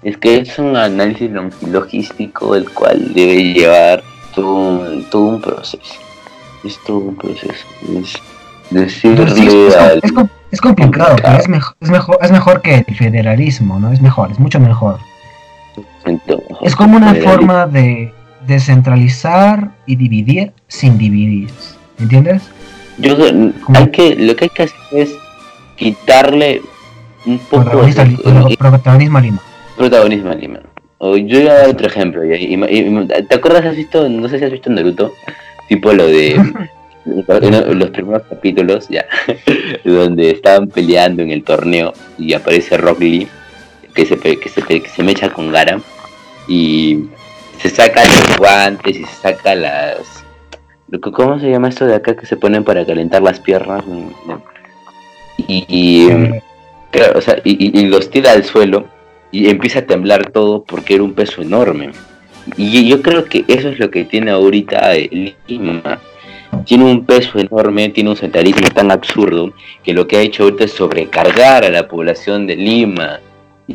Es que es un análisis log- logístico el cual debe llevar todo, un- todo un proceso. Es todo un proceso. Es decirle Entonces, sí, es, es al- es es complicado, pero es, mejo- es, mejor, es mejor que el federalismo, ¿no? Es mejor, es mucho mejor. Es como una forma de descentralizar y dividir sin dividir. ¿Entiendes? Yo hay que lo que hay que hacer es quitarle un poco Protagonista, li- de protagonismo a Lima. protagonismo a Lima. O yo voy a dar otro ejemplo. ya, y- y- ¿Te acuerdas? ¿Has visto? No sé si has visto Naruto. Tipo lo de los primeros capítulos, ya, donde estaban peleando en el torneo y aparece Rock Lee, que se, que se, que se mecha con Gara y se saca los guantes y se saca las. lo que- ¿Cómo se llama esto de acá que se ponen para calentar las piernas? Y, y, Claro, o sea, y- y los tira al suelo y empieza a temblar todo porque era un peso enorme. Y yo creo que eso es lo que tiene ahorita eh, Lima. Tiene un peso enorme, tiene un centralismo tan absurdo que lo que ha hecho ahorita es sobrecargar a la población de Lima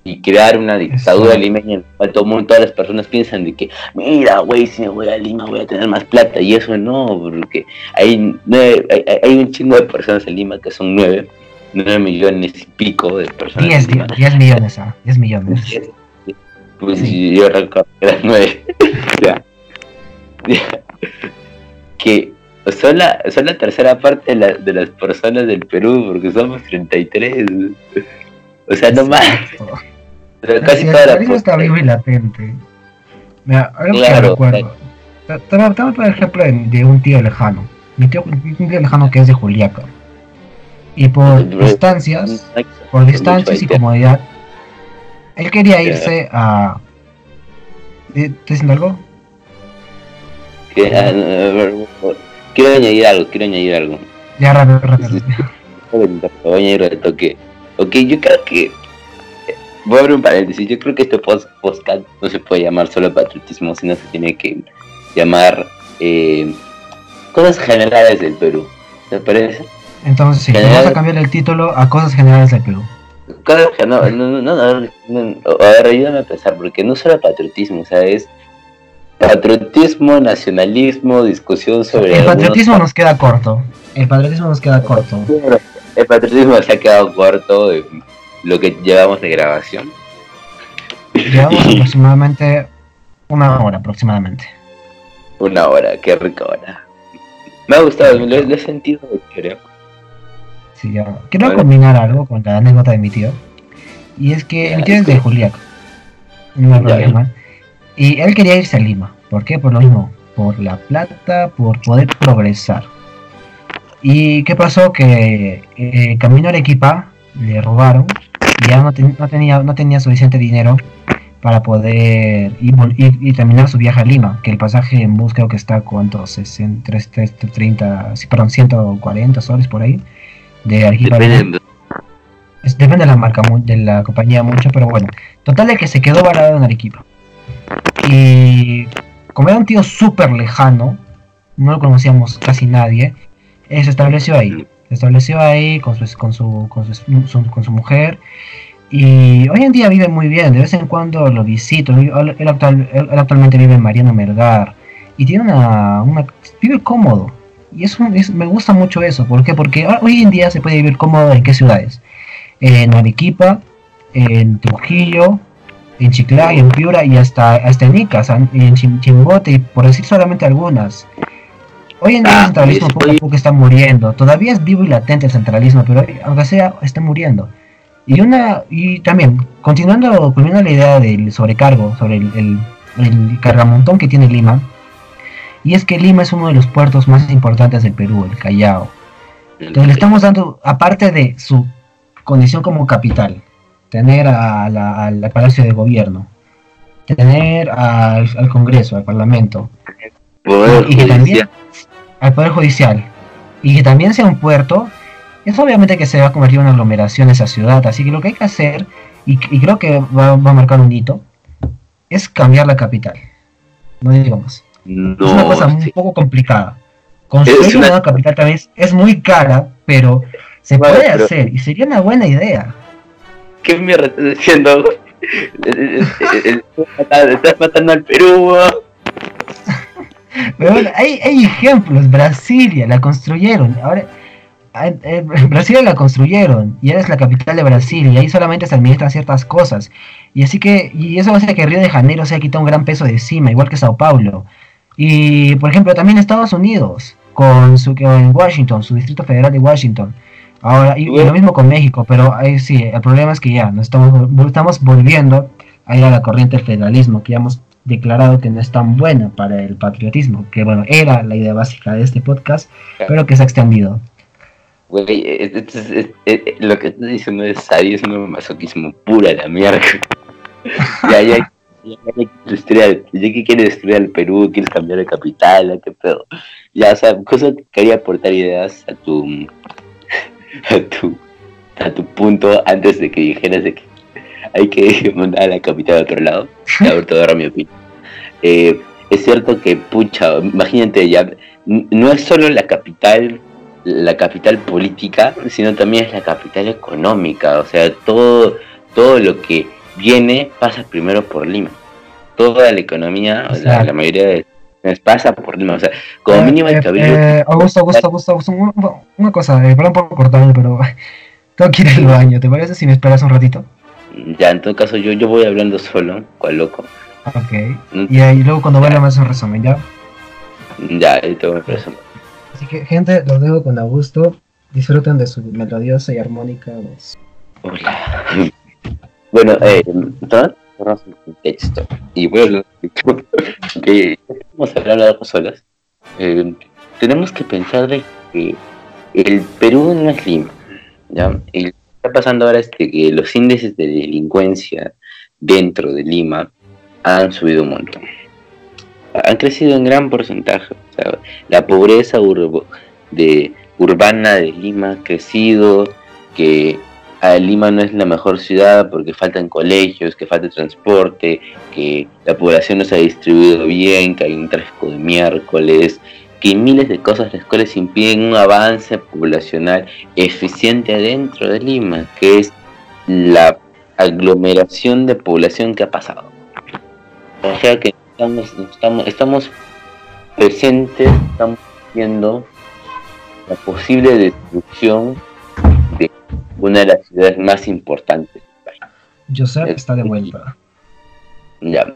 y crear una dictadura Exacto. limeña en la cual todo todas las personas piensan de que, mira, güey, si me voy a Lima voy a tener más plata. Y eso no, porque hay, nueve, hay, hay- un chingo de personas en Lima que son nueve, nueve millones y pico de personas. 10, en Lima. 10 millones, ah, 10 millones. Pues Sí. yo recuerdo eran nueve. Ya. Ya. Que son la, son la tercera parte de, la- de las personas del Perú, porque somos 33. O sea, no más. O sea, casi toda el la turismo está vivo y latente. Mira, algo Claro, que recuerdo. Te te voy a te voy a poner ejemplo de, un tío lejano. Mi tío, un tío lejano que es de Juliaca. Y por distancias, por distancias y comodidad, él quería irse a. ¿Eh, ¿Estás diciendo algo? Ah, Quiero añadir algo, quiero añadir algo. Ya rápido, rápido. Voy a añadir de toque. Ok, yo creo que. eh, Voy a abrir un paréntesis. Yo creo que este post podcast no se puede llamar solo patriotismo, sino se tiene que llamar eh, cosas generales del Perú. ¿Te parece? Entonces, sí, General- vamos a cambiar el título a Cosas Generales del Perú. Cosas que no, no, no, no, no, no, a ver, ayúdame a pensar, porque no solo patriotismo, o sea, es patriotismo, nacionalismo, discusión sobre. El algunos- patriotismo nos queda corto. el patriotismo nos queda corto. El patriotismo se ha quedado corto de lo que llevamos de grabación. Llevamos aproximadamente una hora aproximadamente. Una hora, qué rica hora. Me ha gustado, lo, he sentido creo. Sí, yo quiero combinar algo con la anécdota de mi tío. Y es que mi tío es de Juliaca. No hay problema. Y él quería irse a Lima. ¿Por qué? Por lo mismo. Por la plata, por poder progresar. ¿Y qué pasó? Que eh, camino a Arequipa le robaron. Y ya no, no, tenía, no tenía suficiente dinero para poder ir, y terminar su viaje a Lima, que el pasaje en bus creo que está cuánto, 60, 30, perdón, 140 soles por ahí, de. Depende, depende de la marca, de la compañía mucho, pero bueno, total de que se quedó varado en Arequipa. Y como era un tío súper lejano, no lo conocíamos casi nadie, él se estableció ahí, se estableció ahí con su, con su, con su, con su mujer y hoy en día vive muy bien, de vez en cuando lo visito. Él, actual, actualmente vive en Mariano Melgar y tiene una, una vive cómodo. Y eso es, me gusta mucho eso. ¿Por qué? Porque hoy en día se puede vivir cómodo en qué ciudades? En Arequipa, en Trujillo, en Chiclayo, en Piura y hasta, hasta en Icas, en Chimbote, y por decir solamente algunas. Hoy en día el ah, centralismo poco a poco está muriendo. Todavía es vivo y latente el centralismo, pero aunque sea, está muriendo. Y una y también, continuando, la idea del sobrecargo, sobre el, el, cargamontón que tiene Lima, y es que Lima es uno de los puertos más importantes del Perú, el Callao. Entonces le estamos dando, aparte de su condición como capital, tener al Palacio de Gobierno, tener al, Congreso, al Parlamento, y que también al Poder Judicial, y que también sea un puerto, es obviamente que se va a convertir en una aglomeración esa ciudad, así que lo que hay que hacer, y, creo que va, a marcar un hito, es cambiar la capital. No digo más. Es una cosa un poco complicada. Construir una capital también es, muy cara, pero se puede hacer y sería una buena idea. ¿Qué mierda estás diciendo? estás matando al Perú. Pero hay, hay ejemplos, Brasilia la construyeron. Ahora, Brasil la construyeron y es la capital de Brasil y ahí solamente se administran ciertas cosas. Y así que, y eso hace que Río de Janeiro se haya quitado un gran peso de encima, igual que Sao Paulo. Y por ejemplo, también Estados Unidos, con su en Washington, su distrito federal de Washington. Ahora, y, lo mismo con México, pero ahí sí, el problema es que ya nos estamos, estamos volviendo a ir a la corriente del federalismo, que ya hemos declarado que no es tan buena para el patriotismo, que bueno, era la idea básica de este podcast, pero que se ha extendido. Güey, lo que estás diciendo es sadismo, masoquismo pura la mierda. ya, ya, ya, ya, ya que quieres destruir al Perú, quieres cambiar de capital, qué pedo. Ya, o sea, cosa que quería aportar ideas a tu, a tu, a tu punto antes de que dijeras de que hay que mandar a la capital a otro lado. Ahorita dar mi opinión. Eh, es cierto que, pucha, imagínate ya, no es solo la capital la capital política, sino también es la capital económica. O sea, todo, todo lo que viene pasa primero por Lima. Toda la economía, la, mayoría de pasa por Lima. O sea, como eh, mínimo el eh, cabello. Eh, Augusto, Augusto, Augusto, Augusto, una, cosa, eh, perdón por cortarme, pero tengo que ir al baño. ¿Te parece si me esperas un ratito? Ya, en todo caso, yo, yo voy hablando solo, cual loco. Ok. Y, ahí, luego cuando vuelva me hace un resumen, ¿ya? Ya, ahí tengo mi resumen. Así que, gente, los dejo con Augusto. Disfruten de su melodiosa y armónica voz. Hola. Bueno, eh, entonces, el contexto. Y bueno, que vamos a hablar de solas. Eh, tenemos que pensar de que el Perú no es Lima. ¿ya? Y lo que está pasando ahora es que los índices de delincuencia dentro de Lima han subido un montón han crecido en gran porcentaje. la pobreza de, urbana de Lima ha crecido, que Lima no es la mejor ciudad porque faltan colegios, que falta transporte, que la población no se ha distribuido bien, que hay un tráfico de miércoles, que miles de cosas las cuales impiden un avance poblacional eficiente adentro de Lima, que es la aglomeración de población que ha pasado. O sea que estamos, estamos, estamos presentes, estamos viendo la posible destrucción de una de las ciudades más importantes del país. Joseph está de vuelta. Ya,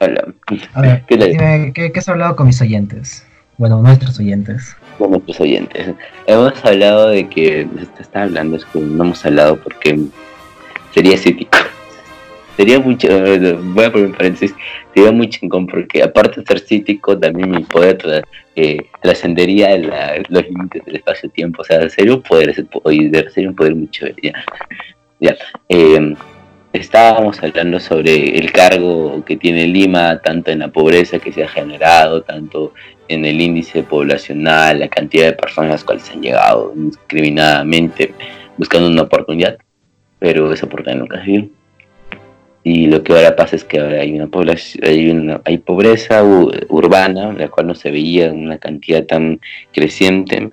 hola. A ver, ¿Qué, ¿qué, has hablado con mis oyentes? Bueno, nuestros oyentes. Con nuestros oyentes. Hemos hablado de que. Está hablando, es que no hemos hablado porque sería escéptico sería mucho, voy a poner paréntesis, sería muy chingón porque aparte de ser cítico, también mi poder eh, trascendería los límites del espacio-tiempo, o sea, sería un poder, sería un poder muy ya. Eh, estábamos hablando sobre el cargo que tiene Lima, tanto en la pobreza que se ha generado, tanto en el índice poblacional, la cantidad de personas a las cuales han llegado indiscriminadamente buscando una oportunidad, pero esa oportunidad nunca se dio y lo que ahora pasa es que ahora hay una población, hay, una, hay pobreza urbana, la cual no se veía en una cantidad tan creciente,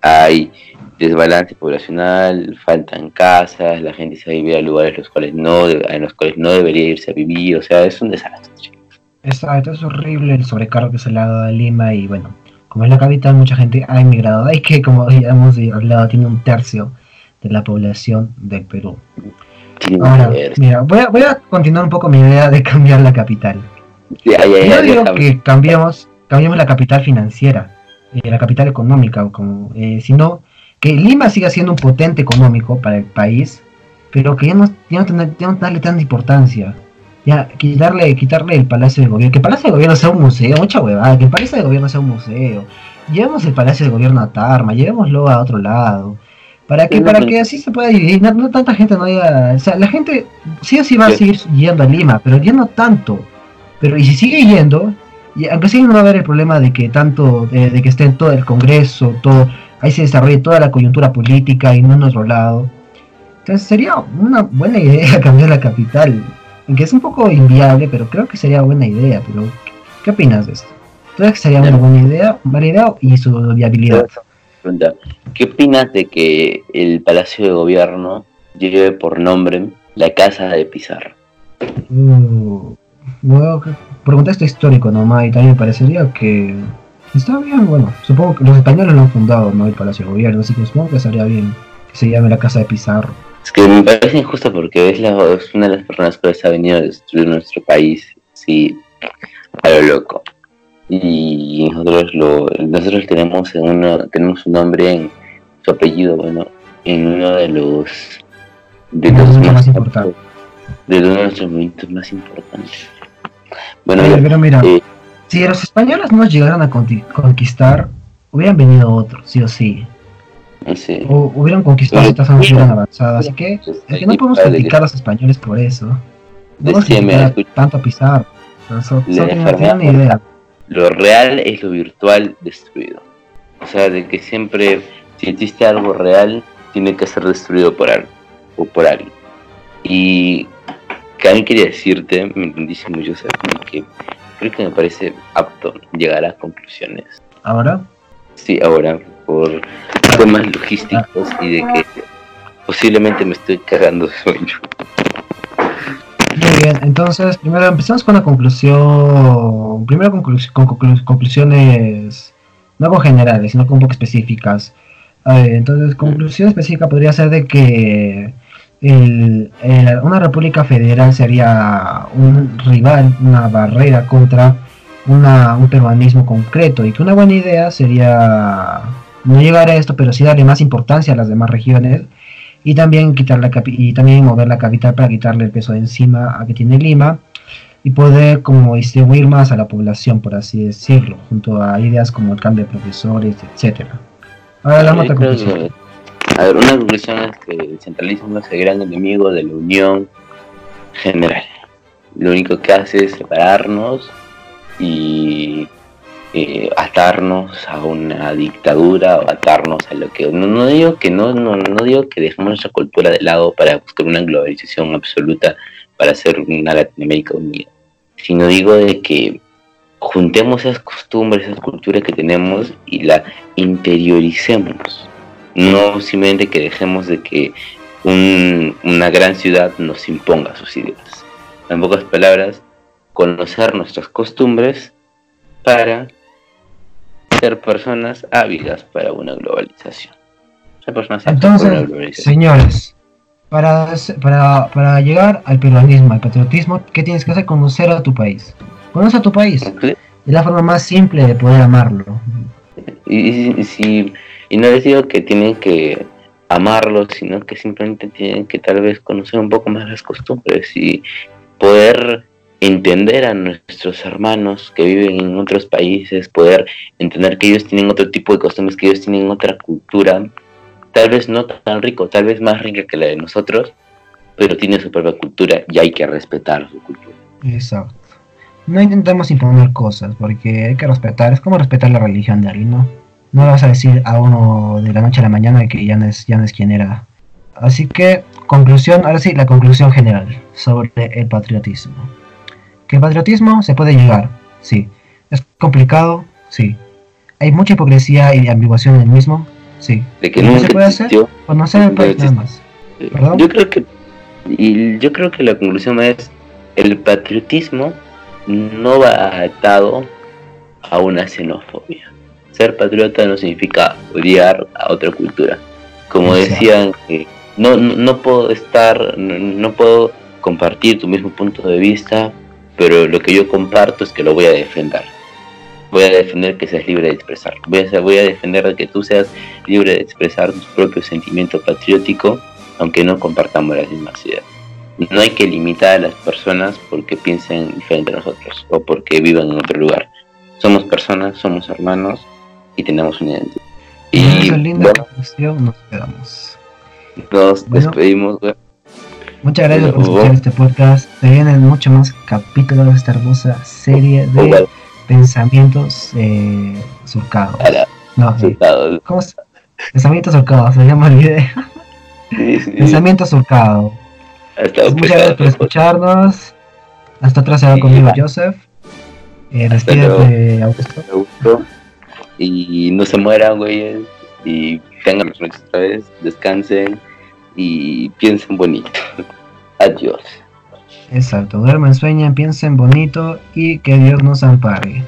hay desbalance poblacional, faltan casas, la gente se va a vivir a lugares los cuales no, en los cuales no debería irse a vivir, o sea, es un desastre. Exacto, es horrible el sobrecargo que se le ha dado a Lima y bueno, como es la capital, mucha gente ha emigrado. Hay que, como ya hemos hablado, tiene un tercio de la población del Perú. Ahora, mira, voy a, voy a continuar un poco mi idea de cambiar la capital. Yo digo que cambiemos, cambiemos la capital financiera, eh, la capital económica, como, eh, sino que Lima siga siendo un potente económico para el país, pero que ya no, ya no, darle tanta importancia. Ya, quitarle, quitarle el Palacio de Gobierno, que el Palacio de Gobierno sea un museo, mucha huevada, que el Palacio de Gobierno sea un museo. Llevemos el Palacio de Gobierno a Tarma, llevémoslo a otro lado. Para que, para que así se pueda dividir, no, tanta gente no haya, o sea, la gente sí o sí va a seguir yendo a Lima, pero ya no tanto. Pero y si sigue yendo, y aunque sí no va a haber el problema de que tanto, de, que esté en todo el Congreso, todo, ahí se desarrolle toda la coyuntura política y no en otro lado. Entonces sería una buena idea cambiar la capital, aunque es un poco inviable, pero creo que sería buena idea. Pero, ¿qué opinas de esto? ¿Tú que sería una buena idea, buena idea y su viabilidad? ¿Qué opinas de que el Palacio de Gobierno lleve por nombre la Casa de Pizarro? Uh, bueno, por contexto histórico nomás, y también me parecería que está bien, bueno, supongo que los españoles lo han fundado, ¿no? El Palacio de Gobierno, así que supongo que estaría bien que se llame la Casa de Pizarro. Es que me parece injusto porque es, la, es una de las personas que ha venido a destruir nuestro país, sí, a lo loco y nosotros lo nosotros tenemos en uno tenemos un nombre en su apellido bueno en uno de los de los más, importantes de uno de nuestros más importantes bueno pero mira eh, si los españoles no nos llegaran a conquistar hubieran venido otros sí o sí Sí. O hubieran conquistado estas zonas hubieran avanzado. Así que, es que no podemos criticar a los españoles por eso. No criticar tanto a Pizarro. Solo tienen idea lo real es lo virtual destruido. O sea, de que siempre, si existe algo real, tiene que ser destruido por algo o por alguien. Y alguien quería decirte, me entendiste mucho, que creo que me parece apto llegar a conclusiones. ¿Ahora? Sí, ahora, por temas logísticos y de que posiblemente me estoy cagando de sueño. Muy bien, entonces primero empezamos con la conclusión, primero con conclusiones no generales, sino con un poco específicas. entonces, conclusión específica podría ser de que una república federal sería un rival, una barrera contra un peruanismo concreto y que una buena idea sería no llegar a esto, pero sí darle más importancia a las demás regiones y también quitar la y también mover la capital para quitarle el peso de encima a que tiene Lima y poder como distribuir más a la población por así decirlo junto a ideas como el cambio de profesores etcétera. Ahora la otra conclusión a ver una conclusión es que el centralismo es el gran enemigo de la unión general. Lo único que hace es separarnos y atarnos a una dictadura o atarnos a lo que no, digo que no, no, no digo que dejemos nuestra cultura de lado para buscar una globalización absoluta para hacer una Latinoamérica unida sino digo de que juntemos esas costumbres esas culturas que tenemos y la interioricemos no simplemente que dejemos de que una gran ciudad nos imponga sus ideas. En pocas palabras conocer nuestras costumbres para ser personas ávidas para una globalización. Ser personas aptas Entonces, para una globalización. señores, para, para, para llegar al peruanismo, al patriotismo, ¿qué tienes que hacer? Conocer a tu país. Conoce a tu país. Es la forma más simple de poder amarlo. Y, y, si- y no les digo que tienen que amarlo, sino que simplemente tienen que tal vez conocer un poco más las costumbres y poder entender a nuestros hermanos que viven en otros países, poder entender que ellos tienen otro tipo de costumbres, que ellos tienen otra cultura, tal vez no tan rico, tal vez más rica que la de nosotros, pero tiene su propia cultura y hay que respetar su cultura. Exacto. No intentemos imponer cosas, porque hay que respetar. Es como respetar la religión de alguien, ¿no? No le vas a decir a uno de la noche a la mañana que ya no es, ya no es quien era. Así que, conclusión, ahora sí, la conclusión general sobre el patriotismo. Que el patriotismo se puede llegar, sí. Es complicado, sí. Hay mucha hipocresía y ambiguación en el mismo, sí. De que ¿Y qué nunca se puede hacer? Conocer el No país nada más. ¿Perdón? Yo creo que y yo creo que la conclusión es el patriotismo no va atado a una xenofobia. Ser patriota no significa odiar a otra cultura. Como decían, que no, no, no puedo estar, no, no puedo compartir tu mismo punto de vista, pero lo que yo comparto es que lo voy a defender. Voy a defender que seas libre de expresar. Voy a, voy a defender de que tú seas libre de expresar tu propio sentimiento patriótico, aunque no compartamos las mismas ideas. No hay que limitar a las personas porque piensen diferente a nosotros o porque vivan en otro lugar. Somos personas, somos hermanos y tenemos una identidad. Y Y esa linda bueno, nos quedamos. nos Bueno. despedimos. güey. Muchas gracias por escuchar este podcast. Se vienen muchos más capítulos de esta hermosa serie de pensamientos eh, surcados. No. ¿cómo se- Pensamientos surcados, se llama el video. Sí, sí. Pensamiento surcado. Ha estado Muchas gracias por escucharnos. Hasta atrás se va Sí, conmigo. Joseph. Eh, Augusto. Y no se mueran, güeyes. Y tengan otra vez. Descansen. Y piensen bonito. Adiós. Exacto, duermen, sueñan, piensen bonito y que Dios nos ampare.